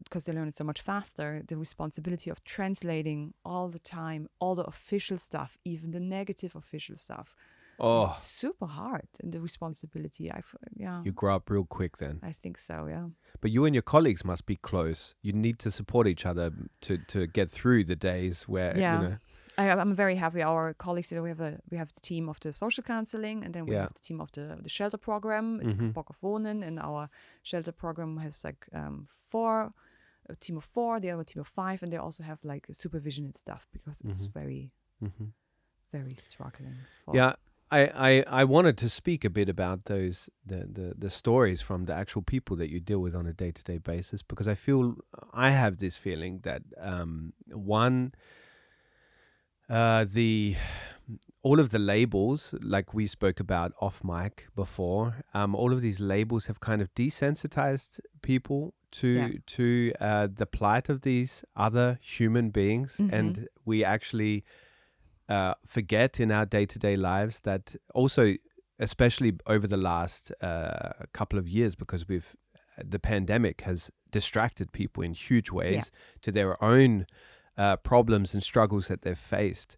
because they learn it so much faster the responsibility of translating all the time all the official stuff even the negative official stuff Oh, it's super hard and the responsibility i yeah you grow up real quick then. i think so yeah But you and your colleagues must be close. You need to support each other to to get through the days where Yeah. you know. I, I'm very happy. Our colleagues, you know, we have a we have the team of the social counseling, and then we Yeah. have the team of the the shelter program. It's mm Wohnen, and our shelter program has like um, four, a team of four, the other team of five, and they also have like supervision and stuff because it's Mhm. very Mhm. very struggling. For, Yeah, I, I, I wanted to speak a bit about those the, the, the stories from the actual people that you deal with on a day to day basis because I feel I have this feeling that um, one uh, the all of the labels, like we spoke about off mic before, um, all of these labels have kind of desensitized people to Yeah. to uh, the plight of these other human beings, Mhm. and we actually uh, forget in our day to day lives that also, especially over the last uh, couple of years, because we've the pandemic has distracted people in huge ways to their own uh, problems and struggles that they've faced.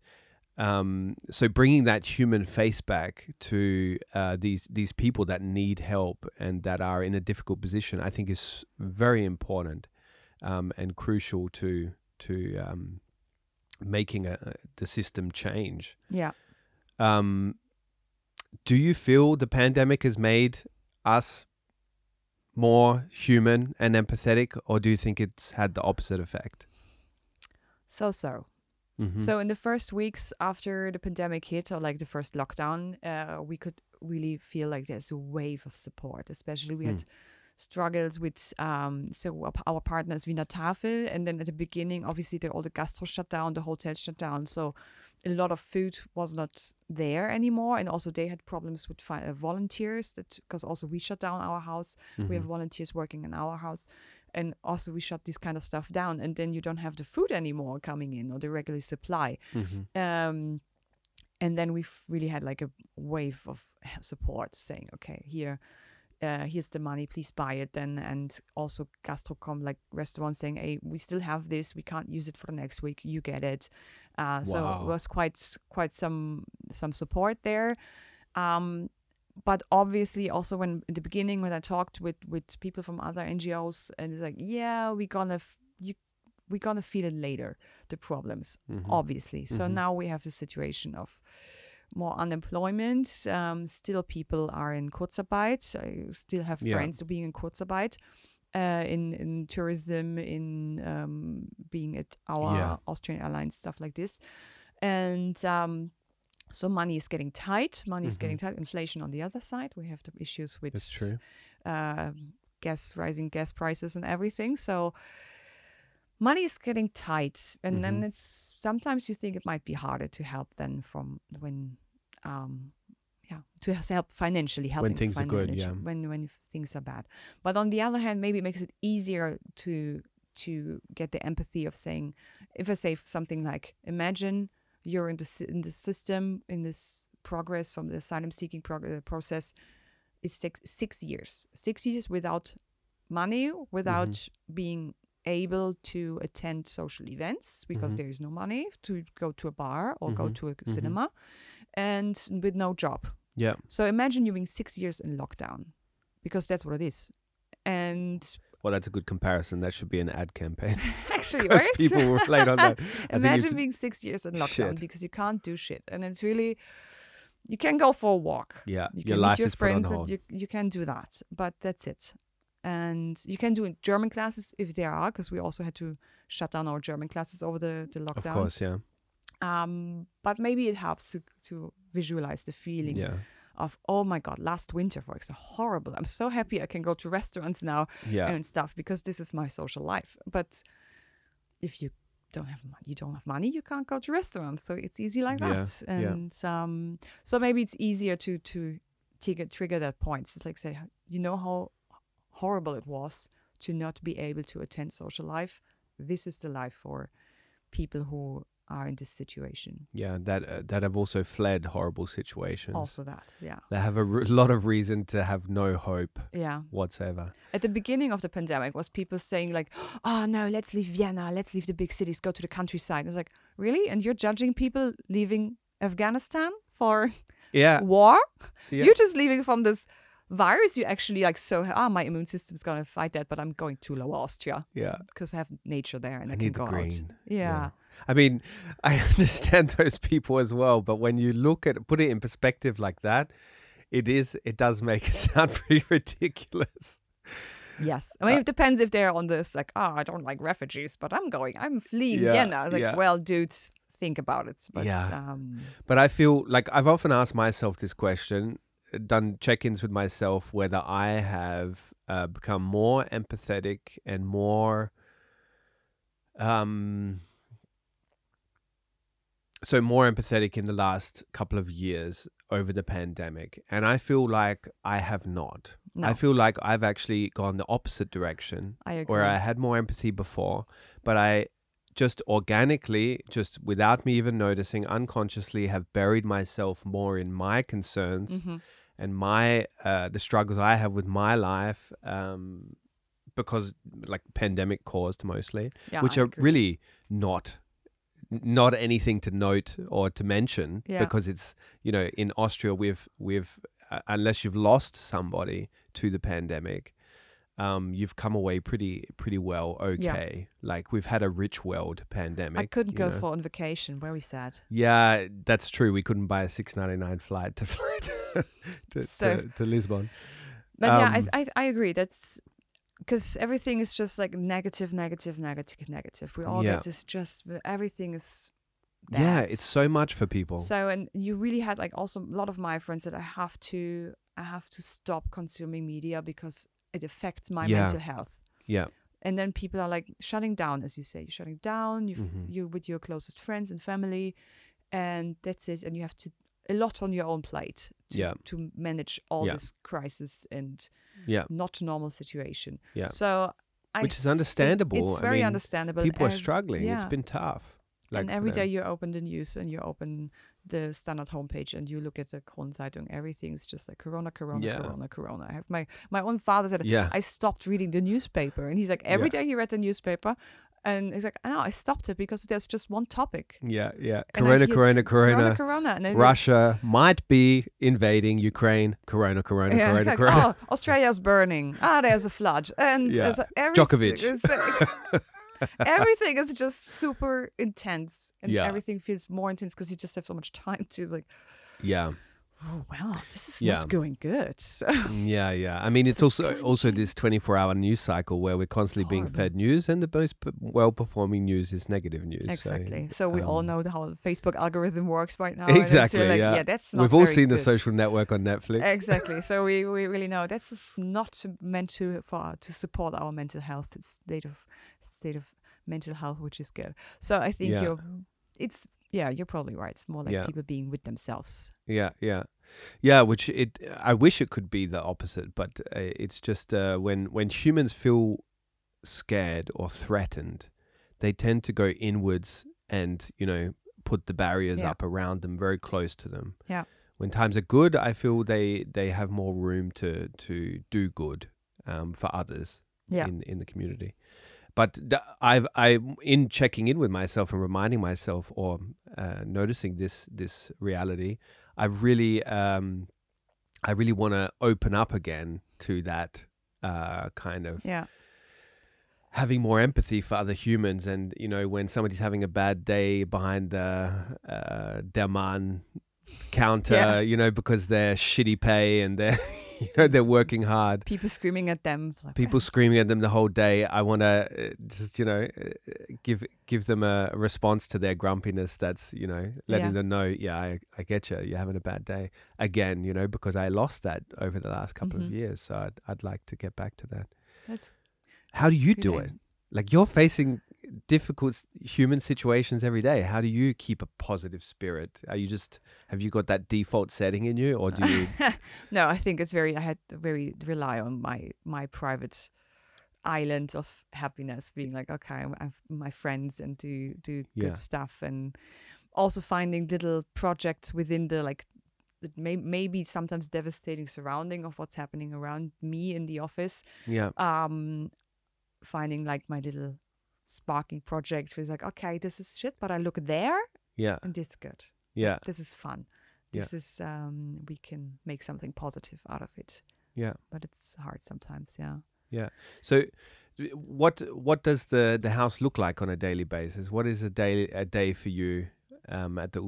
Um, so bringing that human face back to uh, these these people that need help and that are in a difficult position, I think is very important um, and crucial to to um, making a, the system change. Yeah. Um, do you feel the pandemic has made us more human and empathetic, or do you think it's had the opposite effect? So so. Mhm. So in the first weeks after the pandemic hit, or like the first lockdown, uh, we could really feel like there's a wave of support. Especially we had struggles with um, so our- partners Wiener Tafel, and then at the beginning, obviously, the, all the gastro shut down, the hotels shut down, so a lot of food was not there anymore, and also they had problems with fi- uh, volunteers that because also we shut down our house, we have volunteers working in our house. And also, we shut this kind of stuff down, and then you don't have the food anymore coming in or the regular supply Mhm. um, and then we've really had like a wave of support saying okay here uh, here's the money please buy it then. And also gastrocom like restaurants saying hey we still have this we can't use it for the next week you get it. Uh, so Wow. it was quite quite some some support there. Um, but obviously also when in the beginning when i talked with with people from other ngos and it's like yeah we're gonna f- you we gonna feel it later the problems obviously. So now we have the situation of more unemployment um, still people are in kurzarbeit i still have Yeah. friends being in kurzarbeit uh, in in tourism in um, being at our Yeah. austrian airlines stuff like this and um, so money is getting tight money is getting tight inflation on the other side we have the issues with true. uh, gas rising gas prices and everything so money is getting tight and then it's sometimes you think it might be harder to help than from when um yeah to help financially helping things are good, yeah. when when things are bad. But on the other hand maybe it makes it easier to to get the empathy of saying if i say something like imagine you're in the sy- in the system in this progress from the asylum seeking prog- process it takes six years. Six years without money without being able to attend social events because mm-hmm. there is no money to go to a bar or go mm-hmm. to a mm-hmm. cinema and with no job Yeah. so imagine you being six years in lockdown because that's what it is and Well, that's a good comparison. That should be an ad campaign. actually right people were relate on that. Imagine being six years in lockdown Shit. because you can't do shit and it's really you can go for a walk Yeah, you your can life meet your is put on friends hold. and you, you can do that but that's it and you can do german classes if there are because we also had to shut down our german classes over the, the lockdown. Of course, yeah, um, but maybe it helps to, to visualize the feeling yeah, of oh my god last winter for example horrible. I'm so happy i can go to restaurants now yeah. and stuff because this is my social life. But if you don't have money you don't have money you can't go to restaurants. So it's easy like Yeah, that. yeah. and um so maybe it's easier to to trigger trigger that point. It's like say you know how horrible it was to not be able to attend social life. This is the life for people who are in this situation. Yeah, that uh, that have also fled horrible situations. also that yeah. They have a r- lot of reason to have no hope yeah. whatsoever. at the beginning of the pandemic was people saying like oh no let's leave vienna let's leave the big cities go to the countryside. It's like really? And you're judging people leaving afghanistan for Yeah, war? Yeah. you're just leaving from this virus you actually like so ah my immune system's gonna fight that but i'm going to lower austria yeah. because i have nature there and i, I can go out green. yeah. I mean, I understand those people as well, but when you look at put it in perspective like that, it is it does make it sound pretty ridiculous. Yes. I mean, it depends if they're on this, like, oh, I don't like refugees, but I'm going, I'm fleeing Yeah, Vienna. Like, yeah. well, dude, think about it. But, Yeah. um, But I feel like I've often asked myself this question, done check-ins with myself, whether I have uh, become more empathetic and more, um, so more empathetic in the last couple of years over the pandemic, and I feel like I have not. No, I feel like I've actually gone the opposite direction, I agree. where I had more empathy before, but I just organically, just without me even noticing, unconsciously have buried myself more in my concerns hmm and my uh, the struggles I have with my life, um, because like pandemic caused mostly, Yeah, which I are agree. really not not anything to note or to mention Yeah. because it's you know in Austria we've we've uh, unless you've lost somebody to the pandemic um you've come away pretty pretty well okay like we've had a rich world pandemic I couldn't go know. for on vacation. Very sad. yeah that's true we couldn't buy a 699 flight to fly to, to, So- to, to Lisbon But yeah, Um, I, I I agree. That's because everything is just like negative, negative, negative, negative. We all Yeah. get this just everything is. yeah it's so much for people So and you really had like also a lot of my friends that I have to I have to stop consuming media because it affects my Yeah. mental health. yeah And then people are like shutting down, as you say, you're shutting down. You Mhm. you with your closest friends and family, and that's it. And you have to a lot on your own plate to, Yeah. to manage all Yeah. this crisis and yeah not normal situation. Yeah. So I which is understandable it's I very mean, understandable. people are ev- struggling It's been tough and every day you open the news and you open the standard homepage and you look at the Kronen Zeitung, everything's just like Corona, Corona, Yeah. Corona, Corona. I have my my own father said yeah I stopped reading the newspaper, and he's like every Yeah. day he read the newspaper, and he's like, no, I stopped it because there's just one topic. Yeah, yeah. Corona, corona, corona. Corona, Corona, Russia might be invading Ukraine. Corona, corona, Yeah, corona, like, corona. oh, Australia's burning. Ah, there's a flood, and Yeah. there's everything Djokovic. everything is just super intense, and Yeah. everything feels more intense because you just have so much time to like. Yeah, Oh wow this is Yeah. not going good. So, yeah, yeah. I mean, it's also also this twenty-four hour news cycle where we're constantly being fed news, and the most p- well-performing news is negative news. exactly. So, we all um, know how the Facebook algorithm works right now. Exactly. like, yeah. that's not We've all seen the social network on Netflix. exactly. So we, we really know that's not meant to for to support our mental health state of state of mental health, which is good. So I think Yeah. you're it's yeah, you're probably right. It's more like Yeah. people being with themselves. Yeah, yeah, yeah. Which it, I wish it could be the opposite, but uh, it's just uh, when when humans feel scared or threatened, they tend to go inwards and you know put the barriers Yeah. up around them, very close to them. Yeah. When times are good, I feel they they have more room to to do good um, for others Yeah. in in the community. But I've I in checking in with myself and reminding myself or uh, noticing this this reality, I've really um, I really want to open up again to that uh, kind of Yeah. having more empathy for other humans and you know when somebody's having a bad day behind the uh, their man counter Yeah. you know because they're shitty pay and they're you know they're working hard People screaming at them. Like, people screaming at them the whole day i want to uh, just you know uh, give give them a response to their grumpiness that's you know letting Yeah. them know yeah I, I get you you're having a bad day again you know because i lost that over the last couple of Mhm. years so I'd, I'd like to get back to that That's how do you do it like you're facing difficult human situations every day how do you keep a positive spirit are you just have you got that default setting in you or do you no, I think it's very. I had to very rely on my my private island of happiness, being like, okay, I'm, I'm my friends and do do Yeah. good stuff, and also finding little projects within the like. That may maybe sometimes devastating surrounding of what's happening around me in the office. yeah Um, finding like my little sparking project was like, okay, this is shit, but I look there yeah and it's good. yeah This is fun. Yeah. This is um we can make something positive out of it yeah but it's hard sometimes yeah Yeah. So, what what does the the house look like on a daily basis? What is a day a day for you um, at the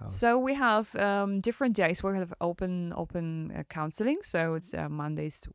house? so we have um different days we have open open uh, counseling so it's uh, mondays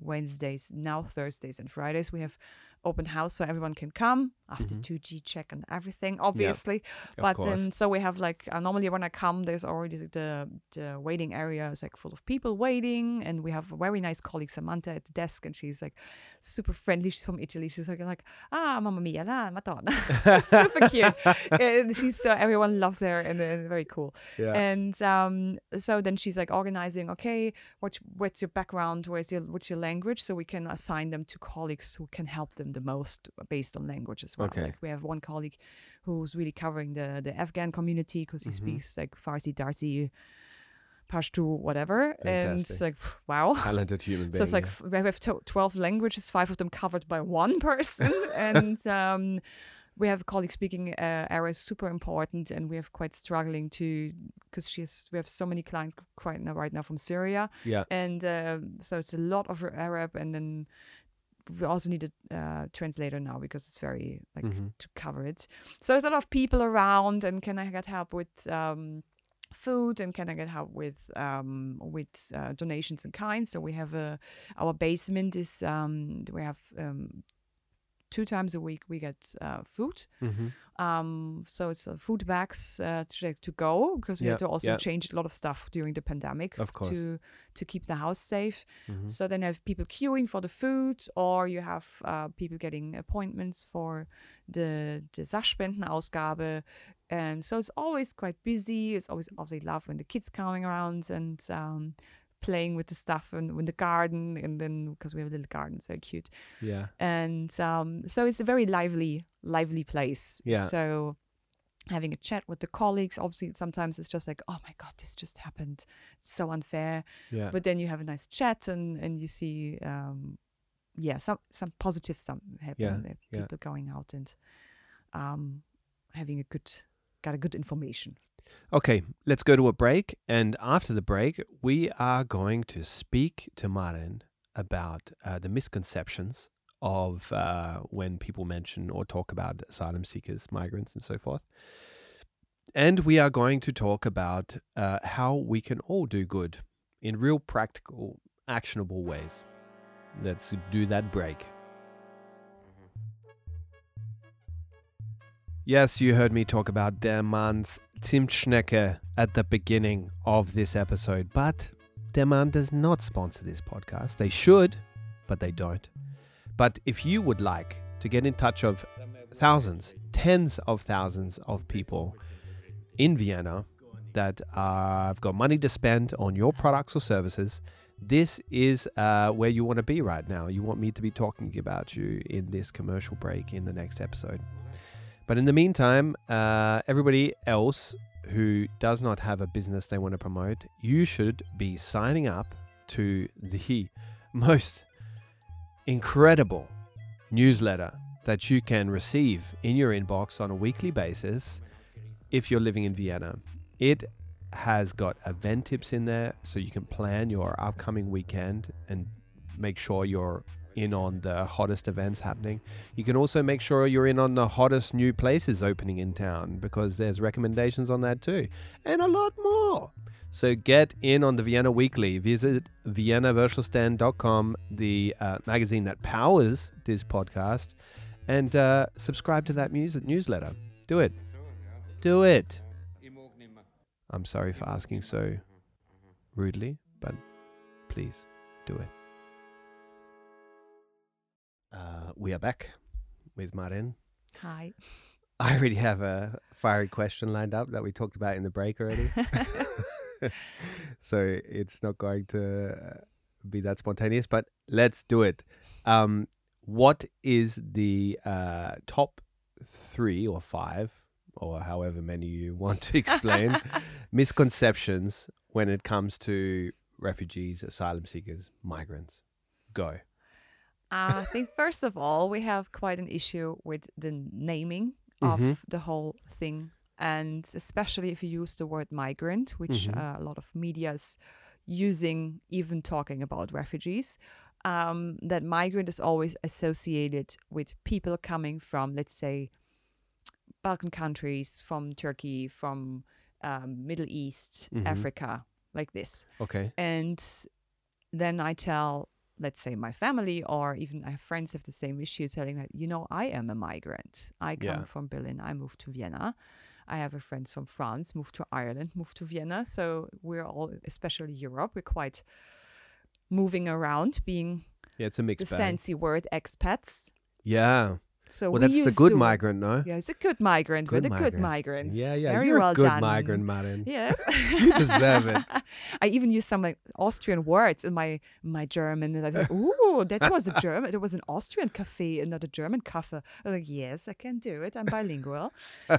wednesdays now thursdays and fridays we have open house so everyone can come after Mhm. 2G check and everything, obviously. But then so we have like uh, normally when I come, there's already the the waiting area is like full of people waiting, and we have a very nice colleague Samantha at the desk, and she's like super friendly. She's from Italy. She's like like ah mamma mia la madonna, super cute. and she's so everyone loves her and, uh, very cool. yeah. And um, so then she's like organizing, okay, what what's your background? Where's your what's your language? So we can assign them to colleagues who can help them the most based on language as well. Okay. Like we have one colleague who's really covering the the Afghan community because he Mhm. speaks like Farsi, Darsi, Pashto, whatever. And it's like wow. Talented human being. So it's like yeah. we have to- 12 languages, five of them covered by one person. and um, we have a colleague speaking uh, Arabic, super important. And we have quite struggling to, because she's, we have so many clients quite now, right now from Syria. yeah. And uh, so it's a lot of Arab. And then we also need a uh, translator now because it's very like Mhm. to cover it. So there's a lot of people around, and can I get help with um, food? And can I get help with um, with uh, donations and kinds? So we have a our basement is um, we have um, two times a week we get uh, food. hmm Um, so it's uh, food bags uh, to, to go because we Yeah, had to also yeah. change a lot of stuff during the pandemic Of course. to to keep the house safe. hmm So then you have people queuing for the food, or you have uh, people getting appointments for the the Sachspendenausgabe. And so it's always quite busy. It's always obviously love when the kids coming around and um, playing with the stuff and in the garden. And then because we have a little garden, it's very cute. Yeah. And um, so it's a very lively, lively place. Yeah. So having a chat with the colleagues, obviously sometimes it's just like, oh my god, this just happened. It's so unfair Yeah. but then you have a nice chat and and you see um yeah some some positive stuff happen Yeah, uh, yeah. people going out and um having a good got a good information Okay, let's go to a break. And after the break, we are going to speak to Maren about uh, the misconceptions of uh, when people mention or talk about asylum seekers, migrants, and so forth. And we are going to talk about uh, how we can all do good in real, practical, actionable ways. Let's do that break. Yes, you heard me talk about Der Mann's Zimtschnecke at the beginning of this episode, but Der Mann does not sponsor this podcast. They should, but they don't. But if you would like to get in touch of thousands, tens of thousands of people in Vienna that uh, have got money to spend on your products or services, this is uh, where you want to be right now. You want me to be talking about you in this commercial break in the next episode. But in the meantime, uh, everybody else who does not have a business they want to promote, you should be signing up to the most incredible newsletter that you can receive in your inbox on a weekly basis if you're living in Vienna. It has got event tips in there so you can plan your upcoming weekend and make sure you're in on the hottest events happening. You can also make sure you're in on the hottest new places opening in town because there's recommendations on that too, and a lot more. So get in on the Vienna Weekly. Visit viennawurstelstand.com, the uh, magazine that powers this podcast, and uh, subscribe to that newsletter. Do it. Do it. I'm sorry for asking so rudely, but please do it. Uh, we are back with Maren. hi I already have a fiery question lined up that we talked about in the break already. so it's not going to uh, be that spontaneous, but let's do it. Um, what is the uh, top three or five, or however many you want to explain, misconceptions when it comes to refugees, asylum seekers, migrants? Go. I think first of all, we have quite an issue with the naming of Mhm. the whole thing, and especially if you use the word migrant, which Mhm. uh, a lot of media is using, even talking about refugees. Um, that migrant is always associated with people coming from, let's say, Balkan countries, from Turkey, from um, Middle East, Mhm. Africa, like this. Okay. And then I tell let's say my family or even I have friends have the same issue telling that you know I am a migrant. I come Yeah. from Berlin. I moved to Vienna. I have a friend from France, moved to Ireland, moved to Vienna. So we're all, especially Europe, we're quite moving around, being Yeah, it's a mixed the bag. fancy word expats. Yeah. So Well, we that's the good to- migrant, no? Yeah, it's a good migrant. Good we're the good migrant. migrants. Yeah, yeah. Very You're well a good done. migrant, Martin. Yes. You deserve it. I even used some like Austrian words in my my German, and I was like, "Ooh, that was a German. There was an Austrian cafe and not a German cafe." I'm like, "Yes, I can do it. I'm bilingual."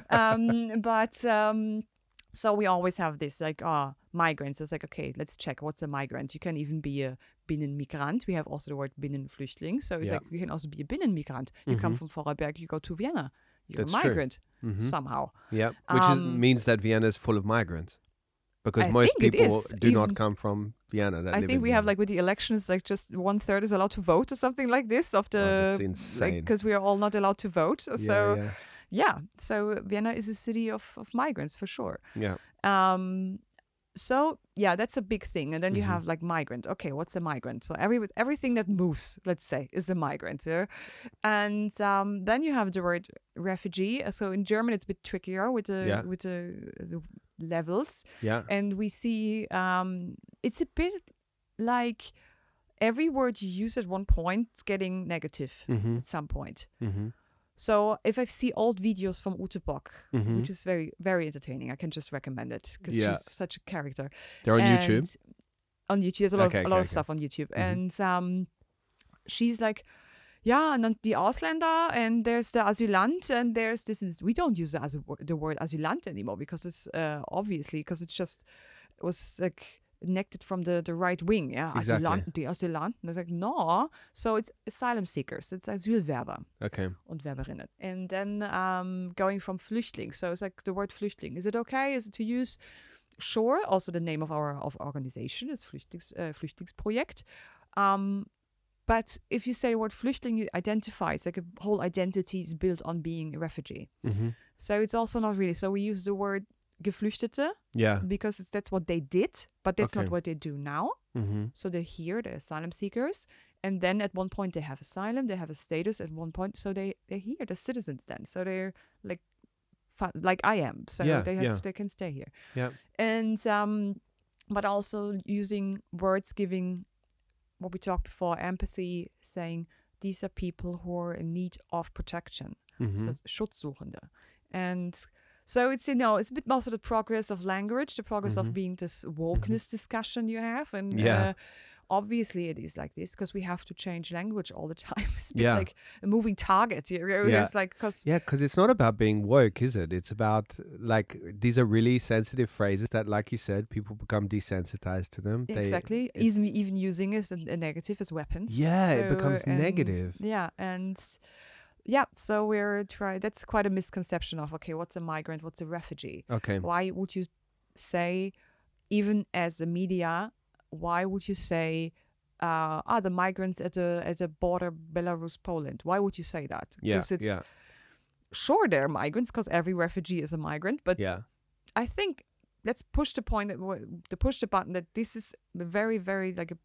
um, but um, so we always have this like, ah, migrants. It's like, okay, let's check what's a migrant. You can even be a Binnenmigrant. We have also the word Binnenflüchtling. So it's Yeah. like you can also be a Binnenmigrant. You come from Vorarlberg, you go to Vienna. You're That's a migrant Mhm. somehow. Yeah, which is, Um, means that Vienna is full of migrants. Because I most people is, do not come from Vienna. That I think in we have like with the elections, like just one third is allowed to vote or something like this of the Oh, because we are all not allowed to vote. Yeah, so yeah. yeah, so Vienna is a city of, of migrants for sure. yeah. Um, so yeah, that's a big thing. And then you Mhm. have like migrant. Okay, what's a migrant? So every everything that moves, let's say, is a migrant. Yeah? And um, then you have the word refugee. Uh, So in German, it's a bit trickier with the Yeah. with the, the levels Yeah. and we see um, it's a bit like every word you use at one point getting negative Mm-hmm. at some point. Mm-hmm. So if I see old videos from Ute Bock, Mhm. which is very very entertaining, I can just recommend it because Yeah. she's such a character. They're on YouTube. On YouTube, there's a lot Okay, of a okay, lot okay. of stuff on YouTube, Mhm. and um, she's like. Yeah, and then the Ausländer, and there's the Asylant, and there's this. and We don't use the, the word Asylant anymore because it's uh, obviously because it's just it was like connected from the the right wing. Yeah, Exactly. Asylant, the Asylant. And I like, no. So it's asylum seekers. It's Asylwerber Okay. und Werberinnen. And then um, going from Flüchtling. So it's like the word Flüchtling. Is it okay? Is it to use? Sure. Also the name of our of organization is Flüchtlings, uh, Flüchtlingsprojekt. Um, but if you say the word Flüchtling, you identify. It's like a whole identity is built on being a refugee. Mm-hmm. So it's also not really. So we use the word Geflüchtete Yeah. because it's, that's what they did, but that's Okay. not what they do now. Mm-hmm. So they're here, they're asylum seekers, and then at one point they have asylum, they have a status at one point, so they they're here, they're citizens then, so they're like like I am, so Yeah, they have yeah. they can stay here, Yeah. and um, but also using words giving what we talked before, empathy, saying these are people who are in need of protection, Mm-hmm. so Schutzsuchende, and so it's you know it's a bit also the progress of language, the progress Mhm. of being this wokeness discussion you have, and Yeah. uh, obviously it is like this because we have to change language all the time. It's Yeah. like a moving target. You know? Yeah. It's like because Yeah, because it's not about being woke, is it? It's about like these are really sensitive phrases that, like you said, people become desensitized to them. Exactly it's- even even using it as a, a negative as weapons. Yeah, it becomes negative. Yeah, and yeah, so we're trying That's quite a misconception of okay, what's a migrant? What's a refugee? Okay. why would you say even as a media why would you say uh, ah the migrants at the at the border belarus poland why would you say that Yeah. it's Yeah. sure they're migrants because every refugee is a migrant but Yeah. i think let's push the point that w- to push the button that this is a very very like a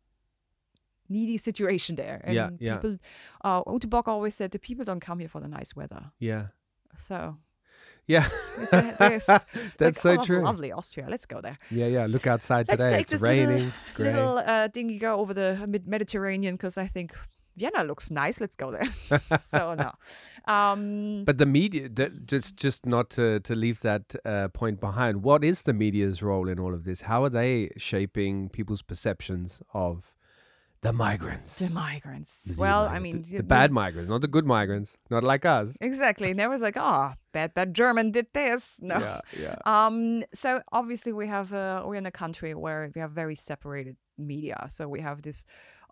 needy situation there and Yeah, yeah. people uh Ute Bock always said the people don't come here for the nice weather Yeah. so Yeah. it's it's That's like, so oh, true. lovely austria let's go there Yeah, yeah. Look outside Let's today. It's raining. little, it's great. little uh, thing you go over the mid- Mediterranean because I think Vienna looks nice. Let's go there. so no, um, But the media, the, just just not to to leave that uh, point behind. What is the media's role in all of this? How are they shaping people's perceptions of the migrants? the migrants. The well, I mean, the, the bad migrants, not the good migrants, not like us. Exactly. And there was like, oh, bad, bad German did this. No. Yeah, yeah. Um. So obviously we have uh, we're in a country where we have very separated media. So we have this.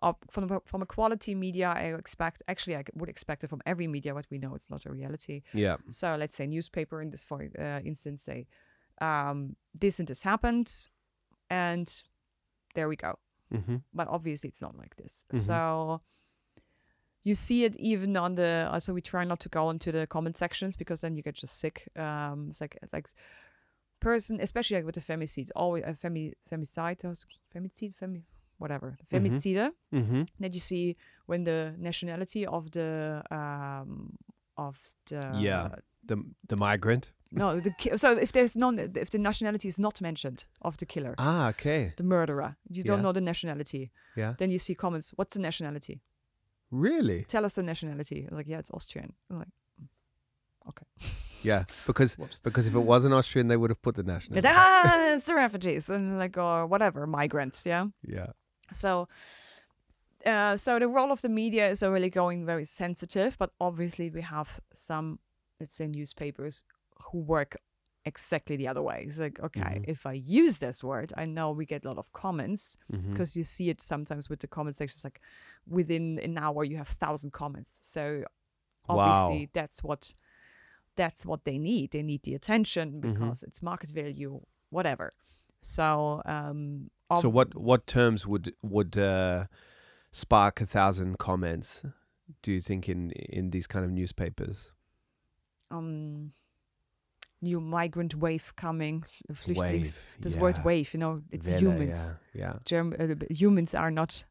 Uh, from a, from a quality media, I expect actually I would expect it from every media, but we know it's not a reality. Yeah. So let's say newspaper in this for uh, instance say um, this and this happened, and there we go. Hmm But obviously it's not like this. Mhm. So you see it even on the. Also, we try not to go into the comment sections because then you get just sick. Um, it's like like person, especially like with the femicides, always uh, femi femicide, femicide, femi. whatever, femicide. Mm-hmm. Then you see when the nationality of the um, of the Yeah. The the migrant. No the ki- so if there's non if the nationality is not mentioned of the killer Ah, okay. the murderer you don't Yeah. know the nationality Yeah. then you see comments what's the nationality Really? tell us the nationality like yeah it's Austrian I'm like okay. Yeah. Because whoops because if it wasn't Austrian, they would have put the Yeah, national. ah, it's the refugees and like or whatever migrants yeah Yeah. So, uh, so the role of the media is already going very sensitive, but obviously we have some, let's say, newspapers who work exactly the other way. It's like, okay, Mhm. if I use this word, I know we get a lot of comments because you see it sometimes with the comment sections. Like within an hour, you have thousand comments. So obviously Wow. that's what that's what they need. They need the attention Mm-hmm. because it's market value, whatever. So um, So what what terms would would uh, spark a thousand comments? Do you think in in these kind of newspapers? um new migrant wave coming flüchtlings Wave. this yeah. word wave you know it's humans Yeah. yeah. Germ- uh, humans are not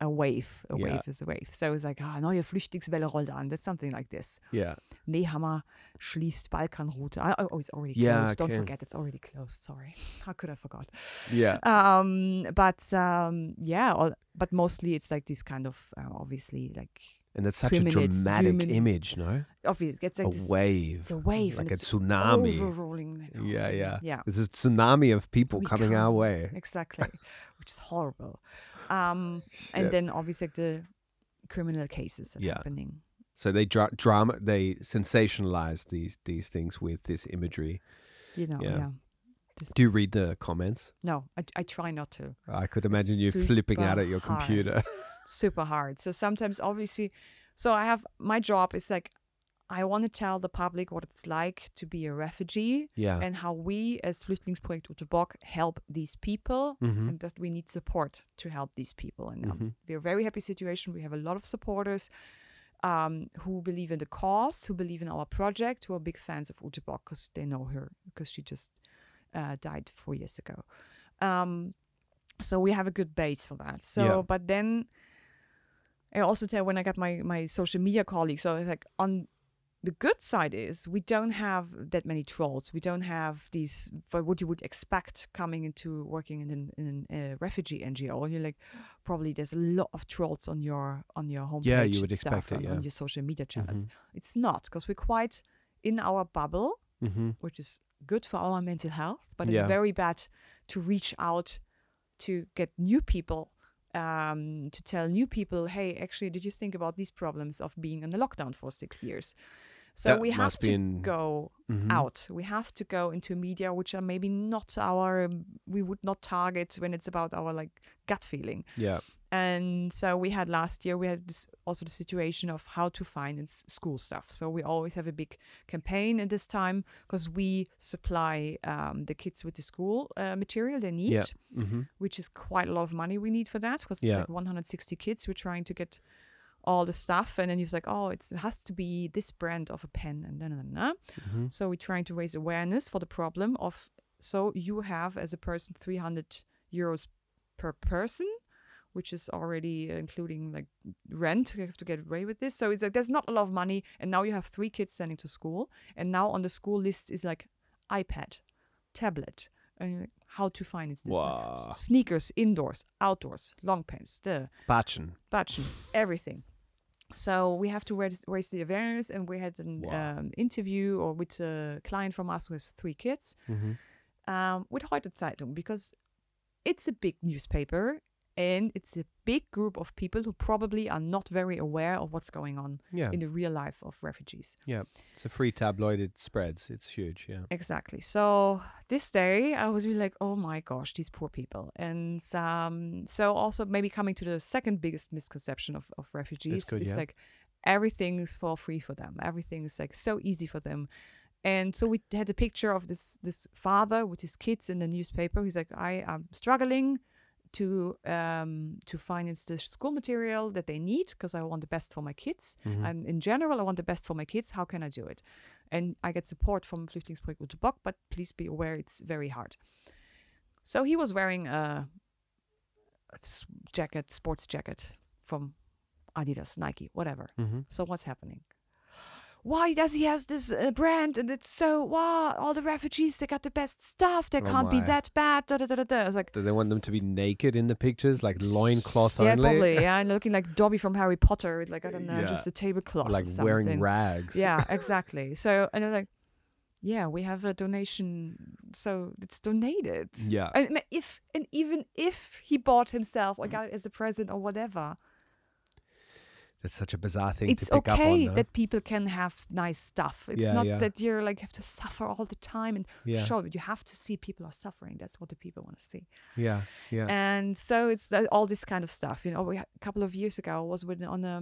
a wave a Yeah. wave is a wave so it's like ah neue Flüchtlingswelle rollt an that's something like this Yeah. Nehammer schließt Balkanroute Ah, oh, oh it's already Yeah, closed don't forget it's already closed sorry how could I forgot Yeah. um but um yeah all, but mostly it's like this kind of uh, obviously like And it's such a dramatic human- image, no? obviously it's like a this wave. it's a wave like a it's tsunami. overrolling Yeah, yeah. yeah There's a tsunami of people We coming our way. exactly which is horrible um and then obviously like the criminal cases are Yeah. happening So they dra- drama they sensationalize these these things with this imagery. you know Yeah. yeah, Do you read the comments? no I, I try not to I could imagine you flipping out at your hard. computer. super hard so sometimes obviously so i have my job is like i want to tell the public what it's like to be a refugee yeah. and how we as Flüchtlingsprojekt Ute Bock help these people Mhm. and that we need support to help these people and um, Mhm. we're a very happy situation we have a lot of supporters um, who believe in the cause who believe in our project who are big fans of Ute Bock because they know her because she just uh, died four years ago um, so we have a good base for that so Yeah. but then I also tell when I got my my social media colleagues so it's like on the good side is we don't have that many trolls. We don't have these but what you would expect coming into working in an, in a refugee NGO. You're like, probably there's a lot of trolls on your on your homepage. Yeah, you would stuff expect it, yeah. Mm-hmm. on your social media channels. It's not because we're quite in our bubble, hmm which is good for our mental health, but it's very bad to reach out to get new people. Um, to tell new people, hey, actually, did you think about these problems of being in the lockdown for six years? So That we have to in- go Mhm. out. We have to go into media which are maybe not our we would not target when it's about our like gut feeling. Yeah. And so we had last year we had this, also the situation of how to finance school stuff. So we always have a big campaign at this time because we supply um, the kids with the school uh, material they need, Yeah. hmm which is quite a lot of money we need for that because it's Yeah. like 160 kids. We're trying to get all the stuff, and then he's like, "Oh, it's, it has to be this brand of a pen," and then and then. hmm So we're trying to raise awareness for the problem of so you have as a person 300 euros per person, which is already including like rent. You have to get away with this. So it's like there's not a lot of money, and now you have three kids sending to school, and now on the school list is like iPad, tablet, and like, how to finance this? S- Wow. sneakers, indoors, outdoors, long pants, the Batschen. budget, everything. So we have to raise, raise the awareness, and we had an Wow. um, interview or with a client from us who has three kids hmm um, with Heute Zeitung because it's a big newspaper and it's a big group of people who probably are not very aware of what's going on Yeah. in the real life of refugees. Yeah. It's a free tabloid. It spreads. It's huge. Yeah. Exactly. So this day I was really like, oh my gosh, these poor people. And um, so also maybe coming to the second biggest misconception of, of refugees good, is yeah. like everything is for free for them. Everything is like so easy for them. And so we had a picture of this this father with his kids in the newspaper. He's like, I am struggling to um, to finance the school material that they need because I want the best for my kids. Mhm. And in general, I want the best for my kids. How can I do it? And I get support from Flüchtlingsprojekt Ute Bock, but please be aware it's very hard. So he was wearing a jacket, sports jacket from Adidas, Nike, whatever. hmm So what's happening? Why does he has this uh, brand and it's so wow? All the refugees they got the best stuff. They Oh can't be that bad. Da, da, da, da, da. I was like, Do they want them to be naked in the pictures, like loincloth yeah, only? probably. Yeah, and looking like Dobby from Harry Potter with like I don't know, Yeah. just a tablecloth. or like wearing rags. Yeah, exactly. So and I'm like, yeah, we have a donation, so it's donated. Yeah. And if and even if he bought himself or got it as a present or whatever, That's such a bizarre thing it's to pick up okay on. though. that people can have nice stuff. It's Yeah, not yeah. that you're like have to suffer all the time and yeah, show it. You have to see people are suffering. That's what the people want to see. yeah, yeah. And so it's all this kind of stuff. You know, we, a couple of years ago I was with on a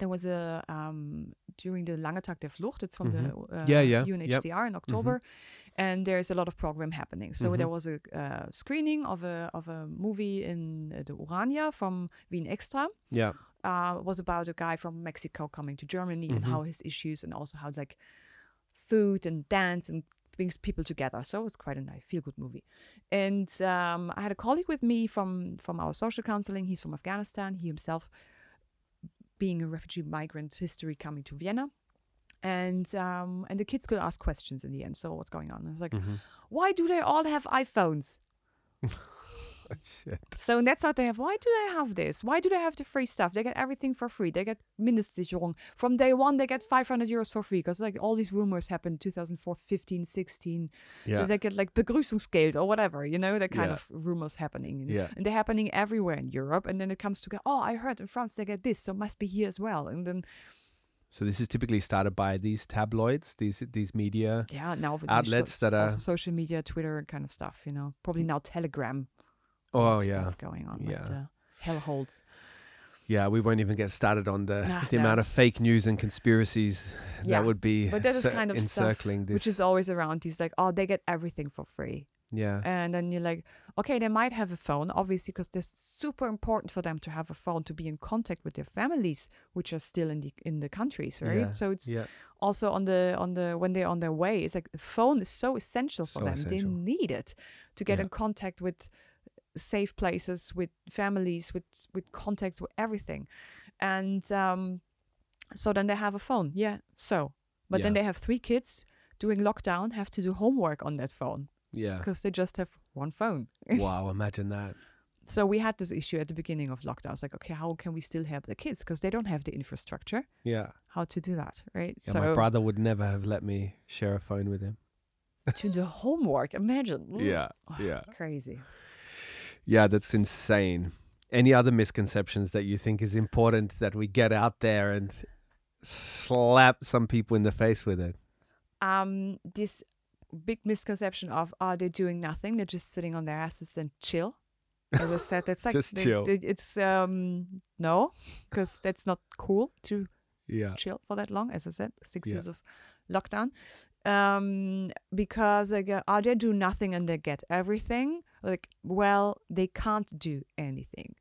there was a um during the Lange Tag der Flucht. It's from the uh, Mm-hmm. Yeah, yeah, yep. Mm-hmm. UNHCR in October, and there's a lot of program happening. So there Mhm. was a uh, screening of a of a movie in uh, the Urania from Wien Extra. yeah. Uh, was about a guy from Mexico coming to Germany and Mhm. how his issues and also how like food and dance and brings people together. So it was quite a nice feel good movie. And um, I had a colleague with me from from our social counseling. He's from Afghanistan. He himself being a refugee migrant history coming to Vienna. And um, and the kids could ask questions in the end. So what's going on? I was like, Mhm. why do they all have iPhones? Oh, shit. So that's what they have. Why do they have this? Why do they have the free stuff? They get everything for free. They get Mindestsicherung. From day one, they get 500 euros for free because like all these rumors happened 2004, 15, 16. Yeah. So they get like Begrüßungsgeld or whatever, you know, the kind Yeah. of rumors happening. And, Yeah. and they're happening everywhere in Europe. And then it comes to, oh, I heard in France they get this, so must be here as well. And then, So this is typically started by these tabloids, these these media. yeah, now Outlets that are- social media, Twitter kind of stuff, you know, probably mm. now Telegram. Oh stuff yeah, going on. Yeah. With, uh, hellholes. yeah. We won't even get started on the Nah, the no. amount of fake news and conspiracies Yeah, that would be but that is kind of stuff encircling this. which is always around these like oh they get everything for free yeah, and then you're like okay they might have a phone obviously because it's super important for them to have a phone to be in contact with their families which are still in the in the countries right Yeah, so it's yeah, also on the on the when they're on their way it's like the phone is so essential for So them essential. they need it to get Yeah. in contact with safe places with families with with contacts with everything and um so then they have a phone yeah so but then they have three kids during lockdown have to do homework on that phone yeah. because they just have one phone wow, imagine that. so we had this issue at the beginning of lockdown it's like okay how can we still help the kids because they don't have the infrastructure Yeah. how to do that right yeah so my brother would never have let me share a phone with him. to do homework imagine Yeah, yeah. crazy Yeah, that's insane. Any other misconceptions that you think is important that we get out there and slap some people in the face with it? um this big misconception of are they doing nothing they're just sitting on their asses and chill as i said that's like Just they- chill. they- it's um no because that's not cool to Yeah. chill for that long as i said six Yeah. years of lockdown um because like uh, are they do nothing and they get everything like well they can't do anything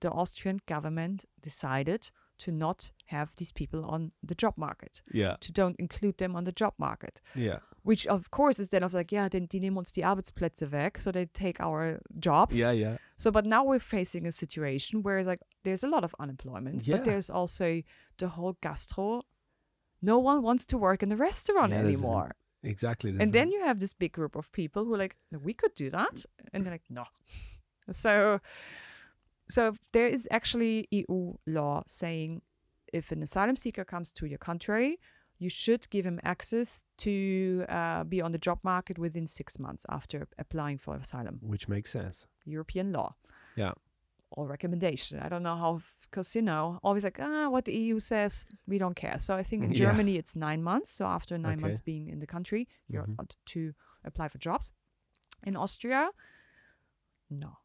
the austrian government decided to not have these people on the job market Yeah. to don't include them on the job market Yeah. which of course is then of like yeah then die nehmen uns die Arbeitsplätze weg so they take our jobs Yeah. Yeah. so but now we're facing a situation where it's like there's a lot of unemployment Yeah. but there's also the whole gastro no one wants to work in the restaurant Yeah, anymore Exactly. and then you have this big group of people who are like we could do that and they're like no so so there is actually eu law saying if an asylum seeker comes to your country you should give him access to uh, be on the job market within six months after applying for asylum which makes sense. european law Yeah. Or recommendation i don't know how because you know always like ah what the eu says we don't care so i think in Yeah. germany it's nine months so after nine Okay. months being in the country you're Mhm. allowed to apply for jobs in austria no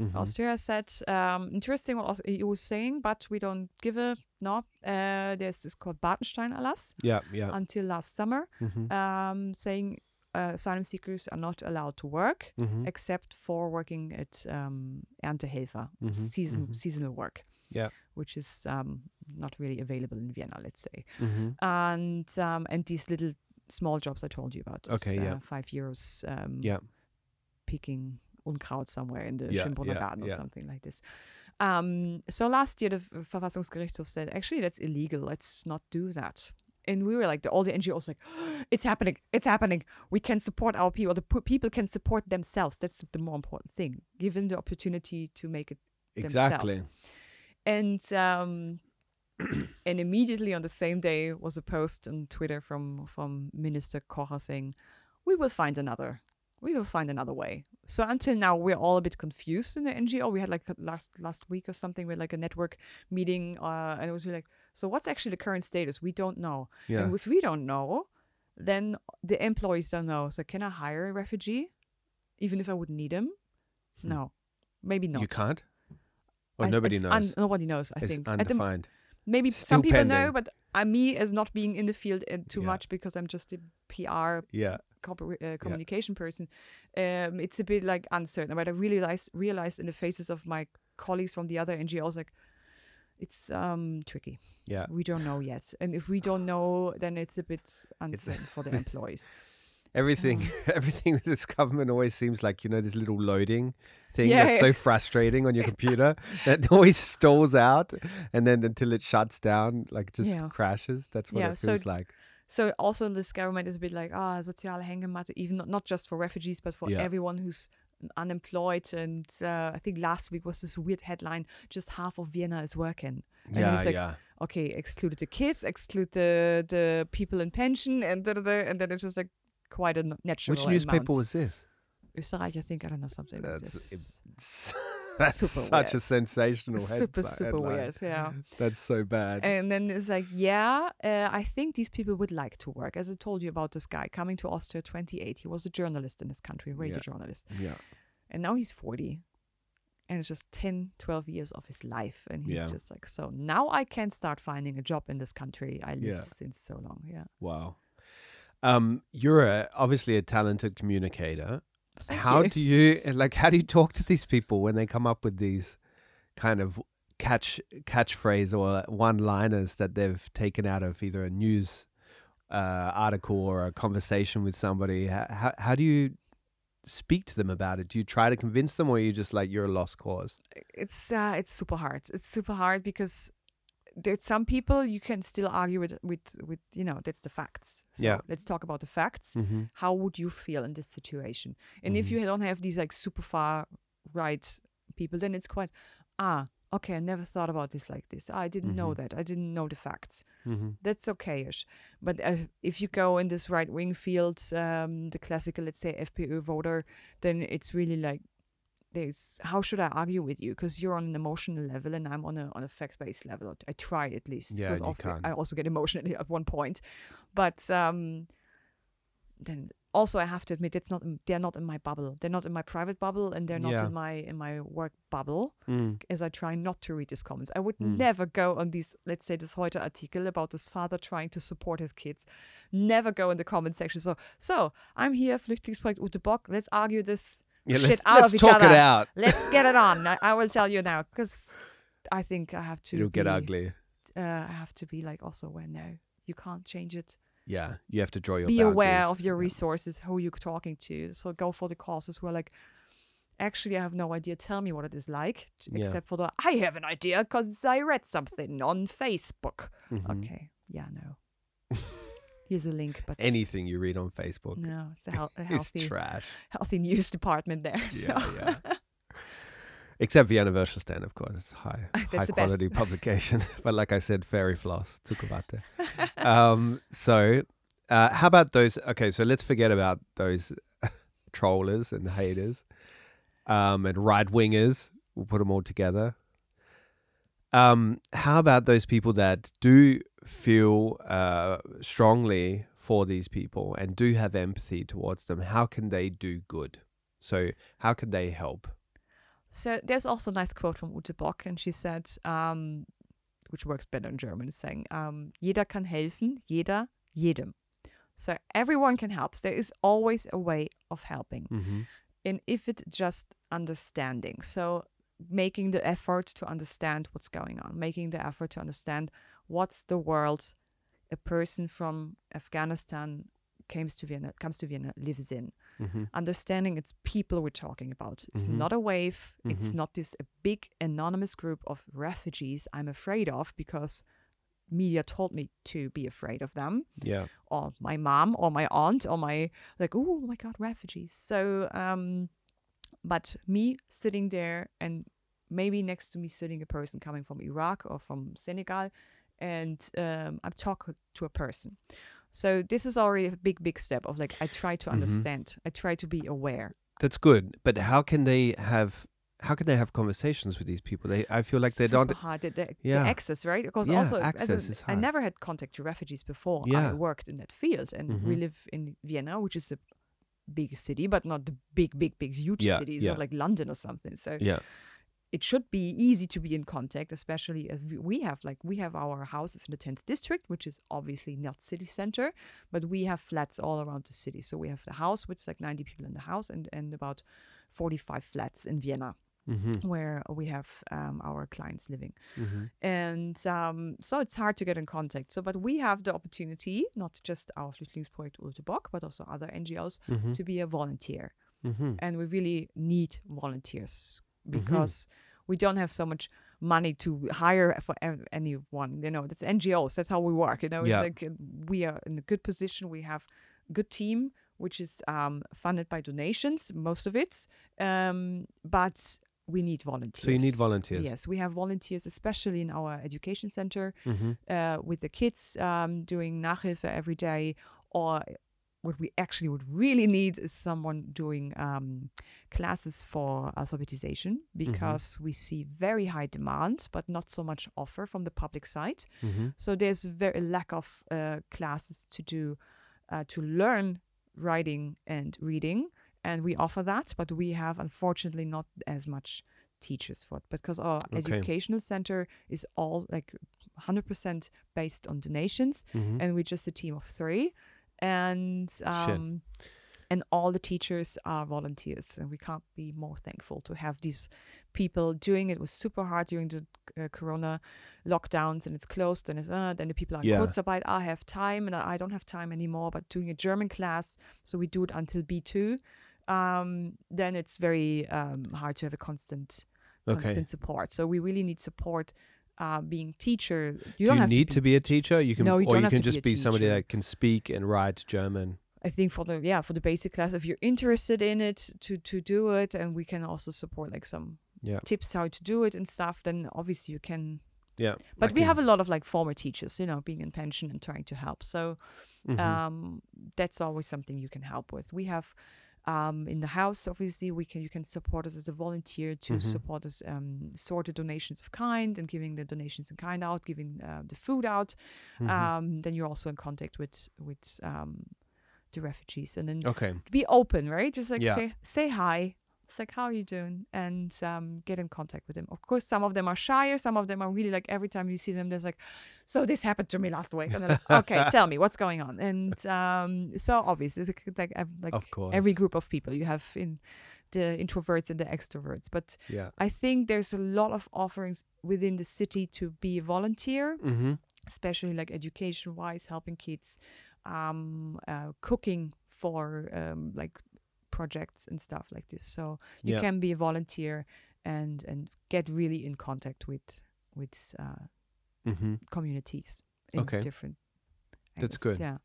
Mhm. austria said um, interesting what eu was saying but we don't give a no uh, there's this called bartenstein erlass Yeah. Yeah. until last summer Mhm. um, saying uh, asylum seekers are not allowed to work Mhm. except for working at um, Erntehelfer, Mhm, season, mhm. seasonal work. Yeah. Which is um, not really available in Vienna, let's say. Mhm. And um, and these little small jobs I told you about. Okay, yeah. uh, five euros um, Yeah. picking Unkraut somewhere in the Yeah, Schönbrunner yeah, Garden or yeah. something like this. Um, so last year, the Verfassungsgerichtshof said, actually, that's illegal. Let's not do that. And we were like, the, all the NGOs like, it's happening, it's happening. We can support our people. The people can support themselves. That's the more important thing. Give them the opportunity to make it themselves. Exactly. and um, and immediately on the same day was a post on Twitter from from Minister Kocher saying, "We will find another. We will find another way." So until now, we're all a bit confused in the NGO. We had like last last week or something with like a network meeting, uh, and it was really like, so what's actually the current status? We don't know. Yeah. And if we don't know, then the employees don't know. So can I hire a refugee, even if I would need him? No, maybe not. Hmm. You can't? Or I- nobody knows? un- nobody knows. I it's think At the undefined. maybe Still some people know, pending. but uh, me as not being in the field uh, too Yeah. much because I'm just a PR Yeah. corpora- uh, communication person. Um, it's a bit like uncertain. But I really realized, realized in the faces of my colleagues from the other NGOs, like it's um tricky. Yeah. We don't know yet, and if we don't know, then it's a bit uncertain for the employees. Everything, So- everything with this government always seems like you know this little loading thing Yeah, that's so frustrating on your computer that always stalls out, and then until it shuts down, like just Yeah. crashes. That's what Yeah, it so feels like. So also this government is a bit like ah soziale Hängematte, even not, not just for refugees but for everyone who's unemployed. And uh, I think last week was this weird headline: just half of Vienna is working. And Yeah, like, yeah, Okay, exclude the kids, exclude the the people in pension, and da, da, da, and then it's just like quite a natural. Which newspaper amount. was this? Österreich? I think I don't know something. like That's- this. That's Super such a weird. sensational headline. super super weird. Yeah. That's so bad. And then it's like, yeah, uh, I think these people would like to work. As I told you about this guy coming to Austria 28, he was a journalist in this country, a radio Yeah. journalist. yeah, And now he's 40. And it's just 10, 12 years of his life. And he's Yeah. just like, so now I can start finding a job in this country I live Yeah. since so long. Yeah. wow. Um, you're a, obviously a talented communicator. Thank how you. do you like? How do you talk to these people when they come up with these kind of catch catchphrase or one-liners that they've taken out of either a news uh, article or a conversation with somebody? How, how how do you speak to them about it? Do you try to convince them, or are you just like you're a lost cause? It's uh, it's super hard. It's super hard because there's some people you can still argue with with with you know that's the facts. So Yeah. let's talk about the facts. Mm-hmm. how would you feel in this situation? And if Mhm. you don't have these like super far right people, then it's quite ah okay. I never thought about this like this. I didn't know Mhm. that. I didn't know the facts. Mm-hmm. That's okay-ish. But uh, if you go in this right wing field, um, the classical let's say FPÖ voter, then it's really like there's how should I argue with you? Because you're on an emotional level and I'm on a on a fact based level. I try at least. Yeah, because you often can't. I also get emotionally at one point, but um, then also I have to admit it's not they're not in my bubble. They're not in my private bubble, and they're not Yeah. in my in my work bubble. Mm. As I try not to read these comments, I would Mm. never go on these. Let's say this Heute article about this father trying to support his kids. Never go in the comment section. So so I'm here, Flüchtlingsprojekt Ute Bock. Let's argue this Yeah, shit let's, out let's talk it out. Let's get it on. I, I will tell you now because I think I have to. It'll get ugly. Uh, I have to be like also aware. No, you can't change it. Yeah, you have to draw your. be aware of your resources, who you're talking to. So go for the causes where like. Actually, I have no idea. Tell me what it is like, Yeah. except for the I have an idea because I read something on Facebook. Mhm. Okay, yeah, no. Here's a link, but Anything you read on Facebook no, it's a, hel- a healthy, trash. healthy news department there. Yeah, yeah. Except Vienna Würstelstand, of course. It's high, high quality publication. but like I said, fairy floss, Zuckerwatte. um, so, uh, how about those? Okay, so let's forget about those trollers and haters um, and right wingers. We'll put them all together. Um, how about those people that do feel uh, strongly for these people and do have empathy towards them? How can they do good? So, how can they help? So there's also a nice quote from Ute Bock, and she said, um, which works better in German, saying, um, "Jeder kann helfen, jeder jedem." So everyone can help. There is always a way of helping, Mm-hmm. and if it's just understanding, so making the effort to understand what's going on, making the effort to understand what's the world a person from Afghanistan comes to Vienna comes to Vienna lives in. hmm Understanding it's people we're talking about. It's Mhm. not a wave. It's Mhm. not this a big anonymous group of refugees I'm afraid of because media told me to be afraid of them Yeah. or my mom or my aunt or my like oh my god refugees so um but me sitting there and maybe next to me sitting a person coming from iraq or from senegal and um, i'm talking to a person so this is already a big big step of like i try to Mhm. understand i try to be aware That's good. But how can they have how can they have conversations with these people? They I feel like they Super don't hard the, the, the access right because Yeah, also as access a- is i never had contact to refugees before Yeah. i worked in that field and we Mhm. live in vienna which is a big city but not the big big big huge Yeah, city it's yeah. not like london or something so Yeah. It should be easy to be in contact especially as we- have like we have our houses in the 10th district which is obviously not city center but we have flats all around the city. So we have the house which is like 90 people in the house and and about 45 flats in vienna hmm where we have um, our clients living. Hmm and um, so it's hard to get in contact. So, but we have the opportunity, not just our Flüchtlingsprojekt Ute Bock, but also other NGOs, hmm to be a volunteer. hmm And we really need volunteers because we don't have so much money to hire for anyone. You know, that's NGOs. That's how we work. You know, it's Yeah. like uh, we are in a good position. We have good team, which is um, funded by donations, most of it. Um, but we need volunteers. So you need volunteers. Yes, we have volunteers, especially in our education center hmm uh, with the kids um, doing Nachhilfe every day, or what we actually would really need is someone doing um, classes for alphabetization because we see very high demand, but not so much offer from the public side. hmm So there's very lack of uh, classes to do uh, to learn writing and reading, and we offer that, but we have unfortunately not as much teachers for it because our Okay. educational center is all like 100% based on donations, hmm and we're just a team of three, and um, and all the teachers are volunteers, and we can't be more thankful to have these people doing it. It was super hard during the uh, Corona lockdowns, and it's closed, and it's uh, then the people are Yeah. Kurzarbeit. I have time, and I don't have time anymore. But doing a German class, so we do it until B two. Um, then it's very um, hard to have a constant Okay. constant support. So we really need support. Uh, being teacher, you Do don't you have need to to be a teacher? You can, No, you or don't you have can to be just a be somebody that can speak and write German. I think for the yeah for the basic class, if you're interested in it to to do it, and we can also support like some Yeah. tips how to do it and stuff. Then obviously you can. Yeah. But we have a lot of like former teachers, you know, being in pension and trying to help. So Mm-hmm. um, that's always something you can help with. We have um, in the house, obviously, we can you can support us as a volunteer to Mhm. support us um, sort the donations of kind and giving the donations in kind out, giving uh, the food out. Mm-hmm. Um, then you're also in contact with with um, the refugees, and then okay. be open, right? Just like Yeah. say say hi. It's like how are you doing, and um, get in contact with them. Of course, some of them are shyer. Some of them are really like every time you see them, there's like, so this happened to me last week, and they're like, okay, tell me what's going on. And um, so obviously, it's like like, Of course. every group of people you have in the introverts and the extroverts. But Yeah. I think there's a lot of offerings within the city to be a volunteer Mm-hmm. especially like education wise helping kids um uh, cooking for um like projects and stuff like this so you Yeah. can be a volunteer and and get really in contact with with uh Mm-hmm. communities in Okay. different That's angles. good. yeah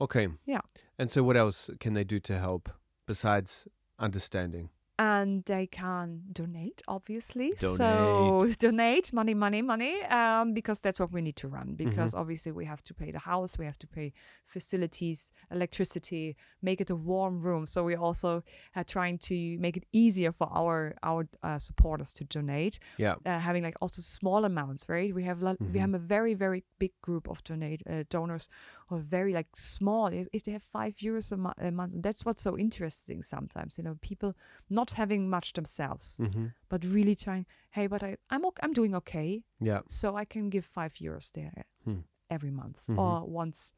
Okay. Yeah. And so, what else can they do to help besides understanding? And they can donate obviously so Donate. donate money money money um, because that's what we need to run Mm-hmm. because obviously we have to pay the house we have to pay facilities electricity make it a warm room so we also are trying to make it easier for our our uh, supporters to donate Yeah. uh, having like also small amounts right we have lo- Mm-hmm. we have a very very big group of donate uh, donors who are very like small if if they have five euros a, mo- a month and that's what's so interesting sometimes you know people not having much themselves Mm-hmm. but really trying hey but I, i'm ok- i'm doing okay Yeah. so i can give five euros there Hmm. every month Mhm. or once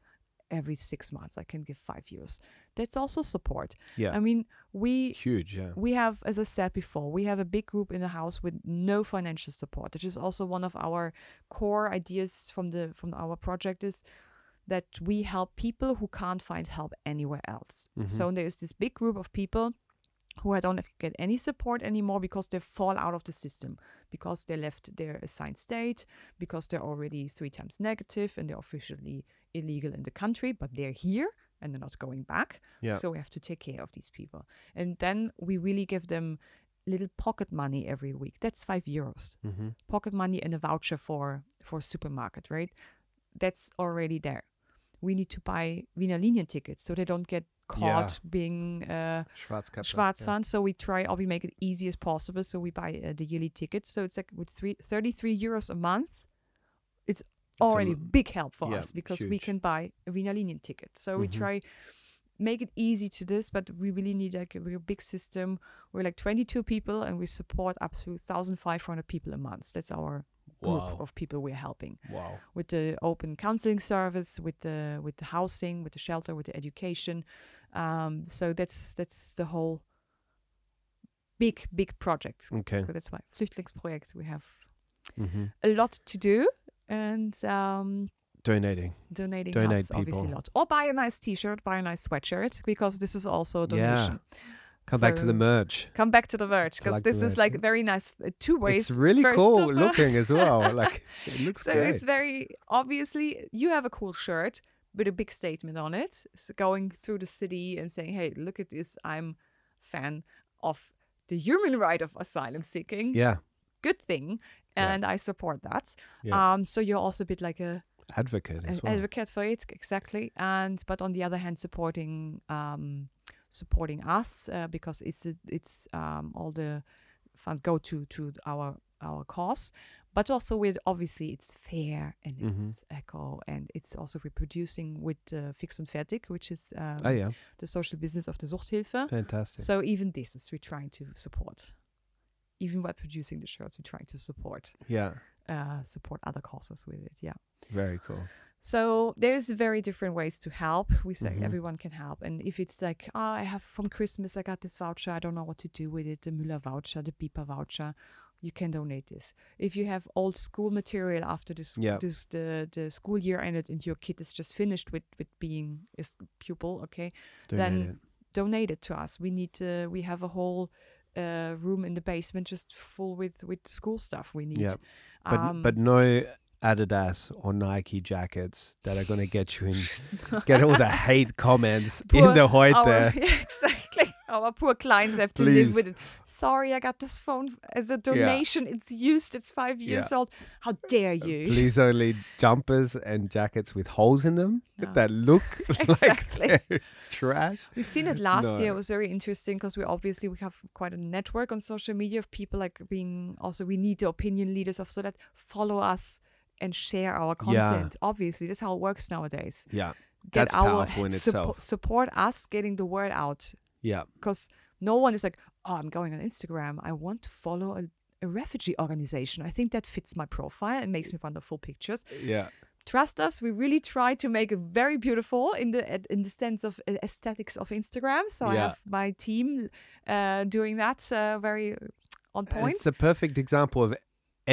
every six months i can give five euros that's also support Yeah. i mean we Huge. Yeah. we have, as I said before, we have a big group in the house with no financial support, which is also one of our core ideas from the from our project is that we help people who can't find help anywhere else. Mhm. So there's this big group of people who I don't get any support anymore because they fall out of the system, because they left their assigned state, because they're already three times negative and they're officially illegal in the country, but they're here and they're not going back. Yeah. So we have to take care of these people. And then we really give them little pocket money every week. That's five euros. Mm-hmm. Pocket money and a voucher for for a supermarket, right? That's already there. We need to buy Wiener Linien tickets so they don't get caught being uh, Schwarzkappe. Schwarzfahren. So we try or we make it easy as possible. So we buy uh, the yearly tickets. So it's like with three, 33 euros a month. It's already l- big help for yeah, us because we can buy a Wiener Linien ticket. So we Mhm. try make it easy to this, but we really need like a, a big system. We're like 22 people and we support up to 1,500 people a month. That's our group Wow. of people we're helping Wow. with the open counseling service, with the with the housing, with the shelter, with the education. Um, so that's that's the whole big big project. Okay. So that's why Flüchtlingsprojekt we have Mm-hmm. a lot to do and um, Donating. donating Donate helps obviously a lot. Or buy a nice T-shirt, buy a nice sweatshirt because this is also a Yeah. Come back to the So- merch. Come back to the merch because like this is like very nice uh, two ways. It's really First cool looking as well. Like it looks so great. it's very obviously you have a cool shirt with a big statement on it so going through the city and saying hey look at this i'm fan of the human right of asylum seeking yeah. good thing Yeah. and i support that Yeah. um so you're also a bit like a Advocate as well. advocate for it exactly and but on the other hand supporting um supporting us uh, because it's it's um all the funds go to to our our cause but also with obviously it's fair and Mhm. it's eco and it's also reproducing with uh, Fix und Fertig which is um, oh yeah. the social business of the Suchthilfe Fantastic. so even this is we're trying to support even by producing the shirts we're trying to support yeah. uh, support other causes with it yeah Very cool. So there's very different ways to help. We say Mhm. everyone can help. And if it's like, oh, I have from Christmas, I got this voucher, I don't know what to do with it, the Müller voucher, the Bipa voucher, you can donate this. If you have old school material after this, Yeah. this the, the school year ended and your kid is just finished with, with being a pupil, okay, Donate Then- it. donate it to us. We need we have a whole uh, room in the basement just full with, with school stuff we need. Yeah. But Um, but no Adidas or Nike jackets that are gonna get you in get all the hate comments in the heute. our, yeah, exactly. Our poor clients have to live with it. Sorry, I got this phone as a donation. It's used. It's five years Yeah. old. How dare you? Uh, please only jumpers and jackets with holes in them No. that look Exactly. like trash. We've seen it last year. It was very interesting because we obviously we have quite a network on social media of people like being also we need the opinion leaders of so that follow us and share our Yeah. content. Obviously, that's how it works nowadays. Yeah. Get That's our powerful in suppo- itself. support us getting the word out Yeah. because no one is like, oh, I'm going on Instagram. I want to follow a, a refugee organization. I think that fits my profile and makes me wonderful pictures. Yeah. Trust us, we really try to make it very beautiful in the in the sense of uh, aesthetics of Instagram. So I have my team uh, doing that uh, very on And point. It's a perfect example of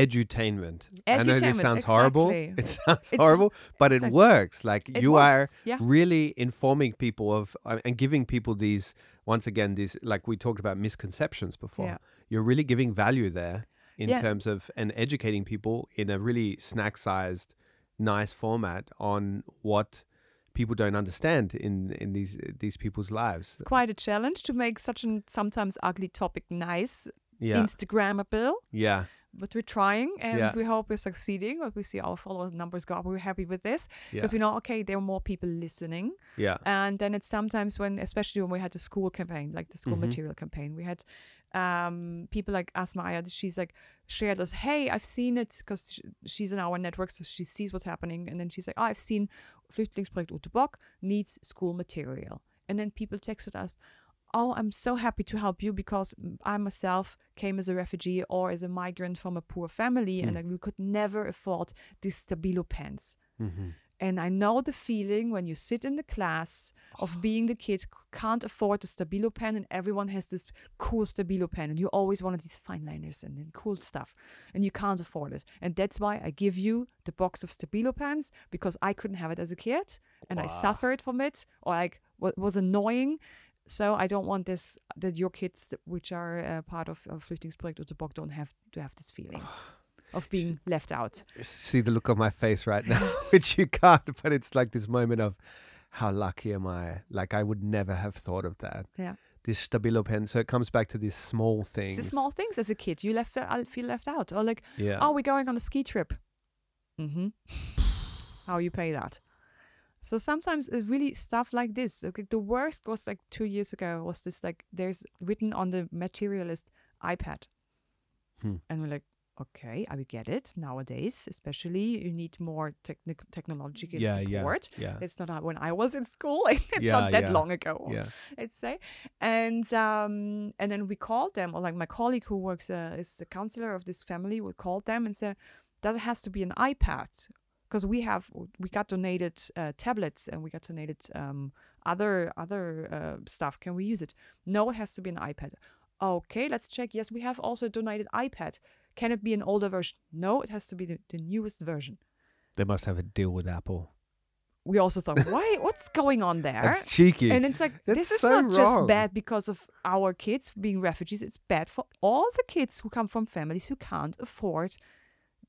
edutainment. I know this Edutainment, sounds horrible. It sounds It's- horrible, but it works. Like It you are yeah. really informing people of uh, and giving people these once again these like we talked about misconceptions before. Yeah. You're really giving value there in Yeah. terms of and educating people in a really snack-sized, nice format on what people don't understand in in these these people's lives. It's quite a challenge to make such a sometimes ugly topic nice, Yeah, Instagrammable. yeah, but we're trying and Yeah. we hope we're succeeding. But we see our followers numbers go up. We're happy with this yeah, because we know, okay, there are more people listening. yeah, And then it's sometimes when, especially when we had the school campaign, like the school Mhm. material campaign, we had um, people like Asmaya, she's like shared us, hey, I've seen it because sh- she's in our network, so she sees what's happening. And then she's like, oh, I've seen Flüchtlingsprojekt Ute Bock needs school material. And then people texted us, oh, I'm so happy to help you because mm, I myself came as a refugee or as a migrant from a poor family and Hmm. like, we could never afford these Stabilo pens hmm And I know the feeling when you sit in the class of being the kid who can't afford the Stabilo pen, and everyone has this cool Stabilo pen, and you always wanted these fine liners and, then cool stuff, and you can't afford it. And that's why I give you the box of Stabilo pens because I couldn't have it as a kid, and I suffered from it, or like what was annoying. So I don't want this that your kids, which are uh, part of, of Flüchtlingsprojekt Ute Bock, don't have to have this feeling of being left out. See the look on my face right now, which you can't, but it's like this moment of how lucky am I? Like I would never have thought of that. Yeah. This stabilo pen. So it comes back to these small things. It's the small things as a kid. You left I feel left out. Or like, Yeah. oh, we're going on a ski trip. Mm-hmm. How you pay that? So sometimes it's really stuff like this. Like the worst was like two years ago was this like there's written on the materialist iPad. Hmm. And we're like, okay, I will get it. Nowadays, especially you need more technic technological yeah, yeah, support. yeah. It's not when I was in school. it's Yeah, not that yeah, long ago. Yeah. I'd say. And um, and then we called them, or like my colleague who works uh, is the counselor of this family, we called them and said, that has to be an iPad?" Because we have we got donated uh, tablets and we got donated um, other other uh, stuff. Can we use it? No, it has to be an iPad. Okay, let's check. Yes, we have also donated iPad. Can it be an older version? No, it has to be the, the newest version. They must have a deal with Apple. We also thought, why? What's going on there? That's cheeky. And it's like That's this is so not wrong. just bad because of our kids being refugees. It's bad for all the kids who come from families who can't afford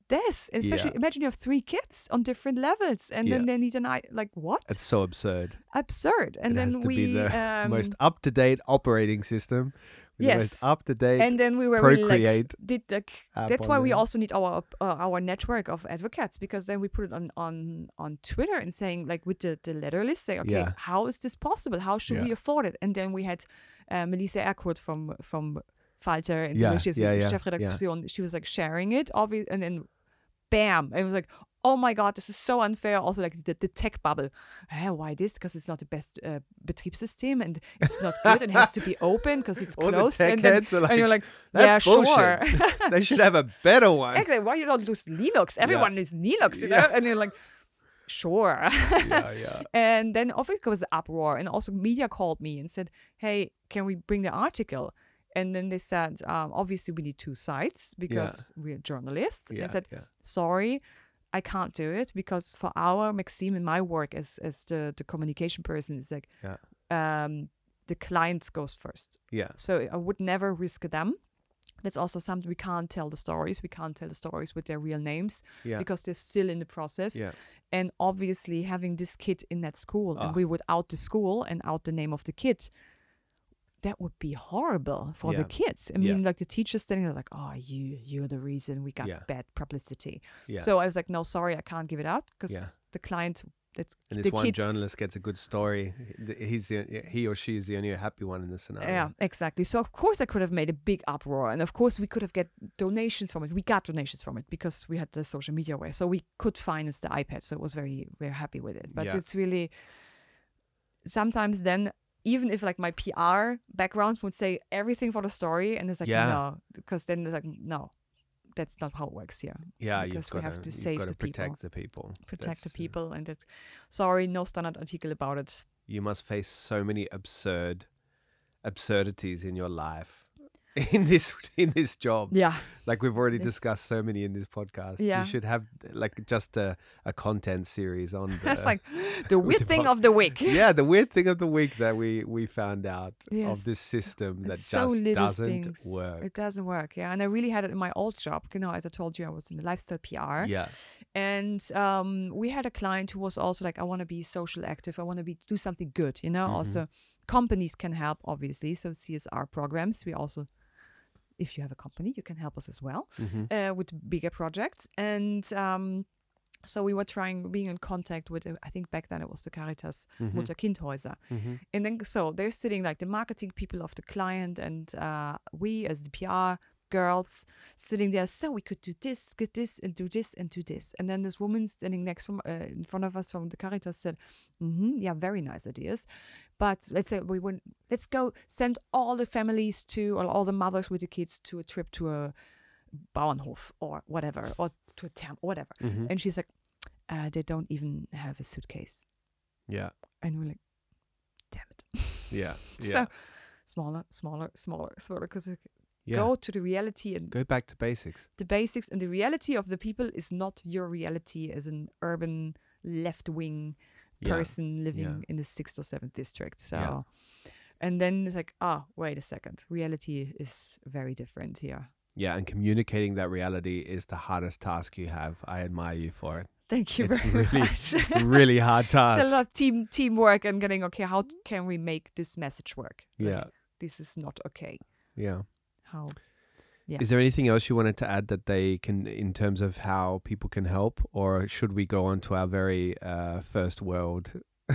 this. Especially Yeah. imagine you have three kids on different levels, and Yeah. then they need an i like what? It's so absurd. Absurd. And it then we the um, most up to date operating system. Yes. up to date and then we were really like did like that's why we also need our uh, our network of advocates because then we put it on on on Twitter and saying like with the the letter list say okay Yeah. how is this possible how should we afford it and then we had uh, Melisa Erkurt from from Falter and Yeah, she's yeah, yeah, chefredaktion she was like sharing it obvious and then bam it was like oh my god this is so unfair also like the, the tech bubble Eh, why this because it's not the best uh, Betriebssystem and it's not good and has to be open because it's the closed tech and, then, are and you're like, like yeah "That's sure they should have a better one. Exactly. Why you don't use Linux? Everyone is Linux, you know? Yeah. And you're like, sure. yeah, yeah. and then obviously there was an uproar, and also media called me and said, "Hey, can we bring the article?" And then they said, um, "Obviously, we need two sites because we're journalists." And Yeah, I said, yeah. "Sorry." I can't do it because for our Maxime and my work as as the, the communication person is like Yeah. um the clients goes first. Yeah. So I would never risk them. That's also something we can't tell the stories. We can't tell the stories with their real names Yeah. because they're still in the process. Yeah. And obviously, having this kid in that school Ah. and we would out the school and out the name of the kid, that would be horrible for Yeah. the kids. I Yeah. mean, like the teachers standing there, like, "Oh, you, you're the reason we got Yeah. bad publicity." Yeah. So I was like, "No, sorry, I can't give it out because Yeah. the client, that's and the this one kid." journalist gets a good story. He's the, he or she is the only happy one in the scenario. Yeah, exactly. So of course I could have made a big uproar, and of course we could have get donations from it. We got donations from it because we had the social media way, so we could finance the iPad. So it was very very happy with it. But Yeah. it's really sometimes then even if like my PR background would say everything for the story, and it's like Yeah. no, because then it's like no, that's not how it works here. Yeah, Because we got have to save gotta the people. protect the people. Protect the That's, uh, people, and that sorry, no standard article about it. you must face so many absurd absurdities in your life in this in this job. Yeah, Like we've already discussed so many in this podcast. Yeah. You should have like just a, a content series on the that's like the weird thing of the week. Yeah, the weird thing of the week that we we found out of this Yes. system that so just doesn't things. work. It doesn't work, yeah. And I really had it in my old job. You know, as I told you, I was in the lifestyle PR. Yeah. And um, we had a client who was also like, I want to be social active. I want to be do something good. You know, Mm-hmm. also companies can help, obviously. So CSR programs. We also, if you have a company, you can help us as well Mhm. uh, with bigger projects. And um, so we were trying being in contact with. uh, I think back then it was the Caritas Mhm. Mutter Kindhäuser. Mhm. And then so they're sitting like the marketing people of the client and uh, we as the PR girls sitting there. So we could do this, get this, and do this, and do this. And then this woman standing next from uh, in front of us from the Caritas said, mm-hmm, "Yeah, very nice ideas, but let's say we went. Let's go send all the families to or all the mothers with the kids to a trip to a Bauernhof or whatever or to a town or whatever." Mhm. And she's like. uh, they don't even have a suitcase, Yeah. and we're like, damn it. Yeah. Yeah. So smaller, smaller, smaller, smaller. Because yeah. go to the reality and Go back to basics. the basics, and the reality of the people is not your reality as an urban left wing Yeah. person living in the sixth or seventh district. So, and then it's like, ah, wait a second, reality is very different here. Yeah, and communicating that reality is the hardest task you have. I admire you for it. Thank you It's very really, much. really hard it's a lot of team teamwork and getting okay. How can we make this message work? Like, Yeah. this is not okay. Yeah. How? Yeah. Is there anything else you wanted to add that they can, in terms of how people can help, or should we go on to our very uh, first world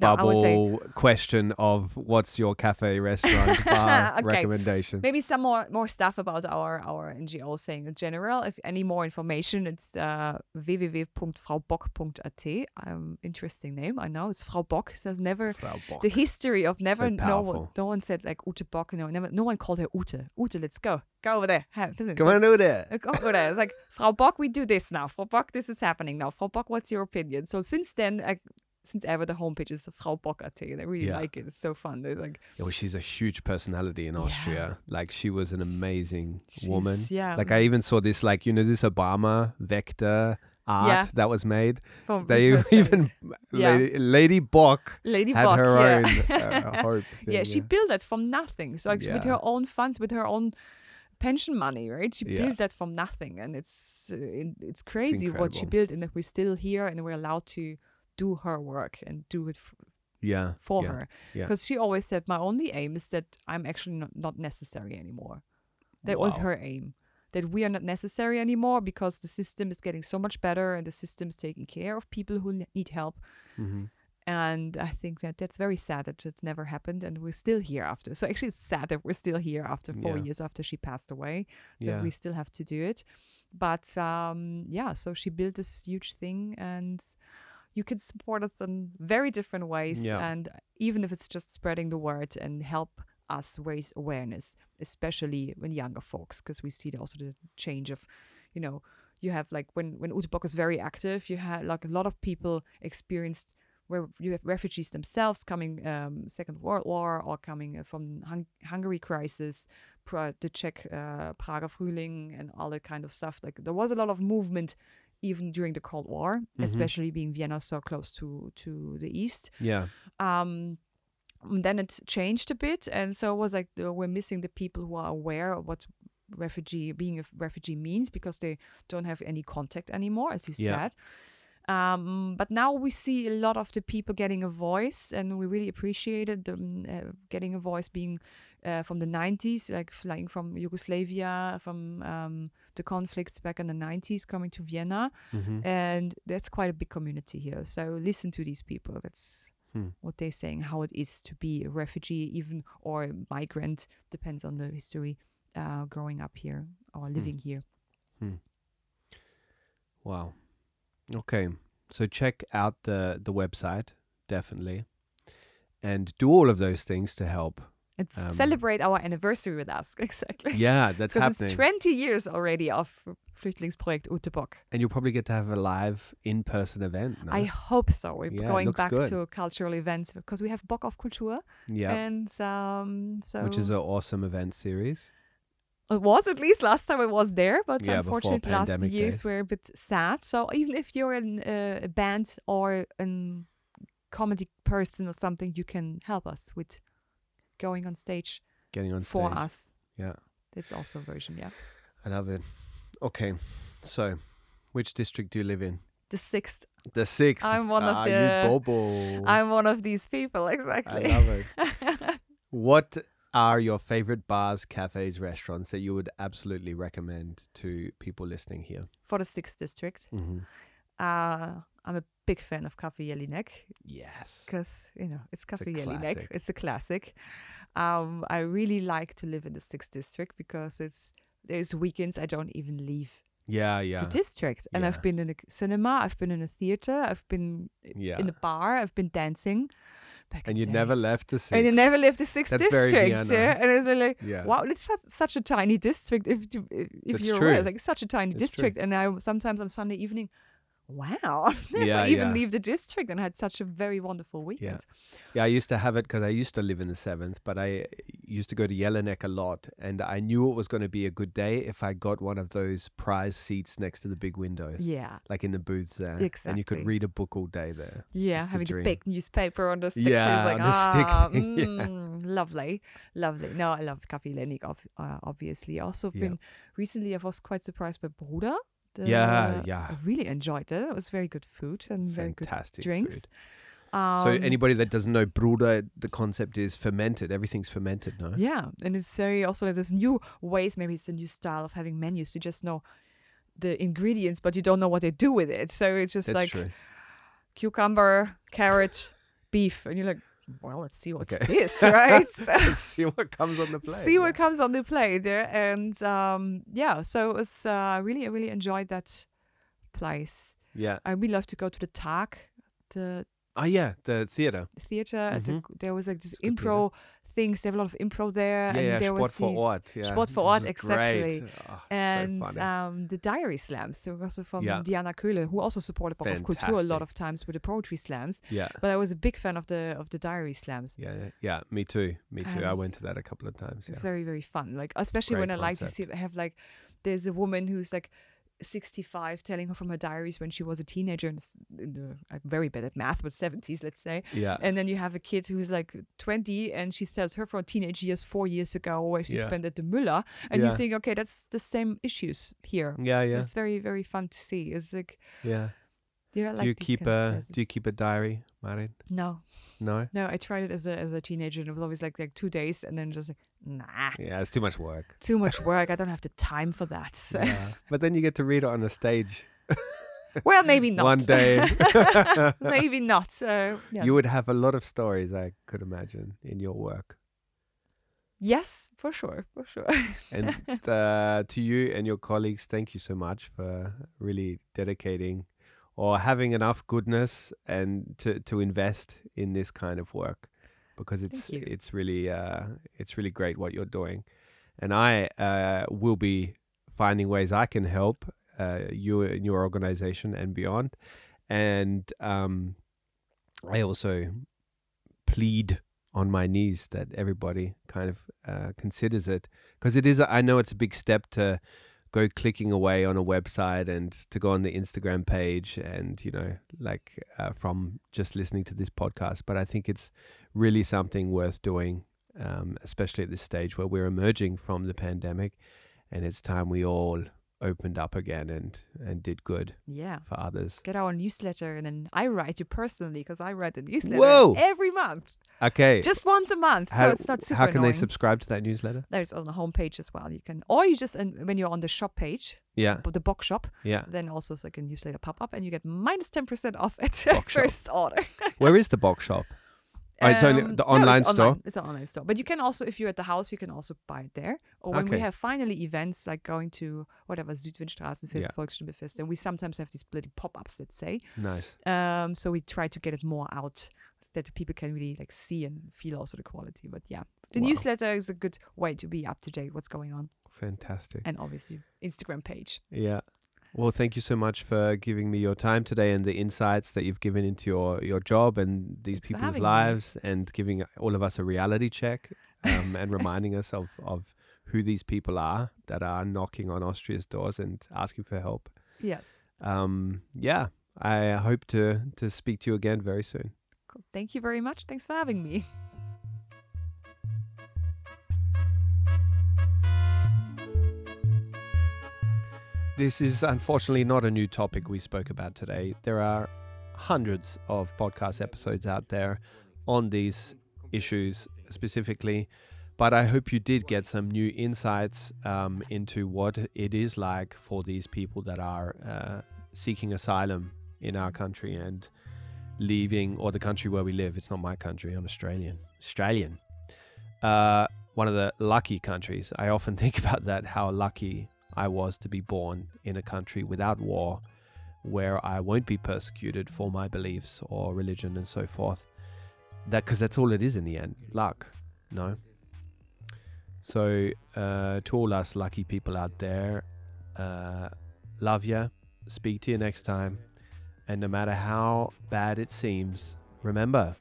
No, I say- bubble question of what's your cafe, restaurant, bar Okay. recommendation? Maybe some more more stuff about our our NGO saying in general. If any more information, it's uh, www.fraubock.at. Um, interesting name, I know. It's Frau Bock. Says never Frau Bock. the history of never no one, no one said like Ute Bock. No, never, no one called her Ute. Ute, let's go, go over there. Have business. On, that. Uh, Go over there. It's like Frau Bock, we do this now. Frau Bock, this is happening now. Frau Bock, what's your opinion? So since then, I, since ever, the homepage is Frau Bock.at, and I really Yeah. like it. It's so fun. It's like Yeah, well, she's a huge personality in Austria. Like she was an amazing woman. Yeah, Like I even saw this, like you know, this Obama vector art Yeah. that was made. from They even face. Lady, Yeah. Lady Bock Lady had Bock, her yeah. own uh, hope. yeah, thing, she built that from nothing. So like with her own funds, with her own pension money, right? She Yeah. built that from nothing, and it's uh, it's crazy what she built, and that we're still here and we're allowed to do her work and do it f- yeah, for yeah. her. yeah. Because she always said, my only aim is that I'm actually not, not necessary anymore. That was her aim. That we are not necessary anymore because the system is getting so much better and the system is taking care of people who need help. hmm And I think that that's very sad that it never happened and we're still here after. So actually, it's sad that we're still here after four Yeah. years after she passed away, that Yeah, we still have to do it. But um, yeah, so she built this huge thing and you can support us in very different ways. Yeah. And even if it's just spreading the word and help us raise awareness, especially when younger folks, because we see also the change of, you know, you have like when when Ute Bock was very active, you had like a lot of people experienced where you have refugees themselves coming um, Second World War or coming uh, from hung- Hungary crisis, pra- the Czech uh, Prager Frühling and all that kind of stuff. Like there was a lot of movement even during the Cold War, Mhm. especially being Vienna so close to to the east. yeah, Um, then it changed a bit, and so it was like the, we're missing the people who are aware of what refugee being a refugee means because they don't have any contact anymore, as you Yeah. said. Um, but now we see a lot of the people getting a voice, and we really appreciated them uh, getting a voice, being uh, from the 90s, like flying from Yugoslavia, from um, the conflicts back in the 90s, coming to Vienna hmm and that's quite a big community here. So listen to these people. That's Hmm. what they're saying. How it is to be a refugee, even or a migrant, depends on the history. Uh, growing up here or Hmm. living here. wow. Okay, so check out the the website definitely, and do all of those things to help. And Um, celebrate our anniversary with us. Exactly. Yeah, that's Because happening. it's 20 years already of Flüchtlingsprojekt Ute Bock. and you'll probably get to have a live in-person event. No? I hope so. We're Yeah, going back good. to cultural events because we have Bock auf Kultur. yeah, And um, so which is an awesome event series. It was at least last time I was there, but Yeah, unfortunately last pandemic years were a bit sad. So even if you're in uh, a band or a comedy person or something, you can help us with going on stage Getting on for stage. us. Yeah. That's also a version, yeah. I love it. Okay, so which district do you live in? The sixth. The sixth. I'm one of Ah, the- You bobo. I'm one of these people, exactly. I love it. What are your favorite bars, cafes, restaurants that you would absolutely recommend to people listening here? for the sixth district, Mm-hmm. uh, I'm a big fan of Café Jelinek. Yes. because you know it's It's Café Jelinek. classic. It's a classic. Um, I really like to live in the sixth district because it's there's weekends I don't even leave Yeah, yeah, the district, and Yeah. I've been in a cinema, I've been in a theater, I've been yeah. in a bar, I've been dancing. Back and you never left the And you never left the sixth That's district, yeah. And it's like, Yeah. wow, it's such, such a tiny district. If you, if That's you're aware, it's like such a tiny It's true. district. And I sometimes on Sunday evening, wow, I've never Yeah, even yeah. leave the district and had such a very wonderful weekend. Yeah, yeah I used to have it because I used to live in the seventh, but I used to go to Jelinek a lot, and I knew it was going to be a good day if I got one of those prize seats next to the big windows, Yeah. like in the booths there, exactly. and you could read a book all day there. Yeah, having the dream. big newspaper on the stick. Yeah, like, on the stick, ah, yeah. mm, lovely, lovely. No, I loved Café Jelinek, ob- uh, obviously. Also, been recently, I was quite surprised by Bruder. The- Yeah, yeah. I really enjoyed it. It was very good food and very good Fantastic drinks. Um, so anybody that doesn't know Bruder, the concept is fermented. Everything's fermented, no? Yeah, and it's very also like there's new ways. Maybe it's a new style of having menus. You just know the ingredients, but you don't know what they do with it. So it's just That's like true. cucumber, carrot, beef, and you're like, well, let's see what's Okay. this, right? Let's see what comes on the plate. see yeah. what comes on the plate there, and um, yeah, so it was uh, really, I really enjoyed that place. Yeah. I really love to go to the Tag, the Oh yeah, the theater. theater. at the- there was like this It's a good theatre. impro things. They have a lot of improv there, Yeah, and yeah. there Sport was vor Ort. Yeah. Sport vor Ort, exactly. Oh, and so um, the diary slams. So also from Yeah. Diana Köhler, who also supported Bock auf Kultur a lot of times with the poetry slams. yeah. But I was a big fan of the of the diary slams. Yeah, yeah, yeah, me too. Me too. I Um, went to that a couple of times. It's very very fun. Like especially when I Great like to see have like there's a woman who's like 65 telling her from her diaries when she was a teenager and in the uh, I'm very bad at math but 70s let's say Yeah. and then you have a kid who's like 20 and she tells her from teenage years four years ago where she Yeah. spent at the Müller and Yeah. you think okay that's the same issues here Yeah, yeah, it's very very fun to see it's like yeah. Yeah I do you keep kind of a. Do you keep a diary, Maren? no No. no I tried it as a as a teenager and it was always like like two days and then just like nah Yeah, it's too much work. too much work I don't have the time for that So- Yeah. but then you get to read it on the stage well maybe not one day. maybe not uh, yeah. You would have a lot of stories, I could imagine, in your work. yes for sure for sure And uh, to you and your colleagues, thank you so much for really dedicating or having enough goodness and to, to invest in this kind of work because it's it's really uh, it's really great what you're doing, and I uh, will be finding ways I can help uh, you and your organization and beyond, and um, I also plead on my knees that everybody kind of uh, considers it because it is I know it's a big step to go clicking away on a website and to go on the Instagram page and you know like uh, from just listening to this podcast. But I think it's really something worth doing um, especially at this stage where we're emerging from the pandemic and it's time we all opened up again and and did good yeah. for others. Get our newsletter and then I write you personally because I write the newsletter Whoa! every month okay just once a month so it's not super how can annoying. they subscribe to that newsletter there's on the homepage as well you can or you just and when you're on the shop page yeah but the box shop yeah then also it's like a newsletter pop up and you get minus 10% off at shop. first order where is the box shop Oh, it's only Um, the no, online it's store? online. It's an online store. But you can also, if you're at the house, you can also buy it there. Or when we have finally events like going to whatever Südwindstraßenfest, Yeah. Volksstimmefest, and we sometimes have these little pop-ups, let's say. nice Um, so we try to get it more out so that people can really like see and feel also the quality. But yeah, the Wow. newsletter is a good way to be up to date what's going on, fantastic and obviously Instagram page. Yeah. Well, thank you so much for giving me your time today and the insights that you've given into your, your job and these Thanks people's having me. lives and giving all of us a reality check um, and reminding us of, of who these people are that are knocking on Austria's doors and asking for help. Yes. Um, yeah, I hope to, to speak to you again very soon. Cool. Thank you very much. Thanks for having me. This is unfortunately not a new topic we spoke about today. There are hundreds of podcast episodes out there on these issues specifically, but I hope you did get some new insights um, into what it is like for these people that are uh, seeking asylum in our country and leaving, or the country where we live. It's not my country, I'm Australian. Australian. Uh, one of the lucky countries. I often think about that, how lucky I was to be born in a country without war, where I won't be persecuted for my beliefs or religion and so forth. That because that's all it is in the end, luck. No. So uh, to all us lucky people out there, uh, love ya. Speak to you next time. And no matter how bad it seems, remember,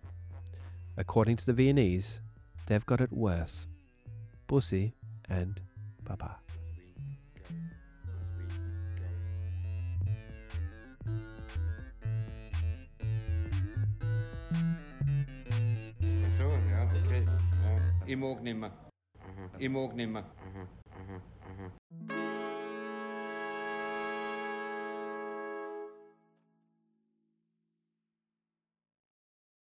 according to the Viennese, they've got it worse. Bussi and Baba. Ach so, ja, okay. Ja. Ich mag nimmer. Aha. Ich mag nimmer.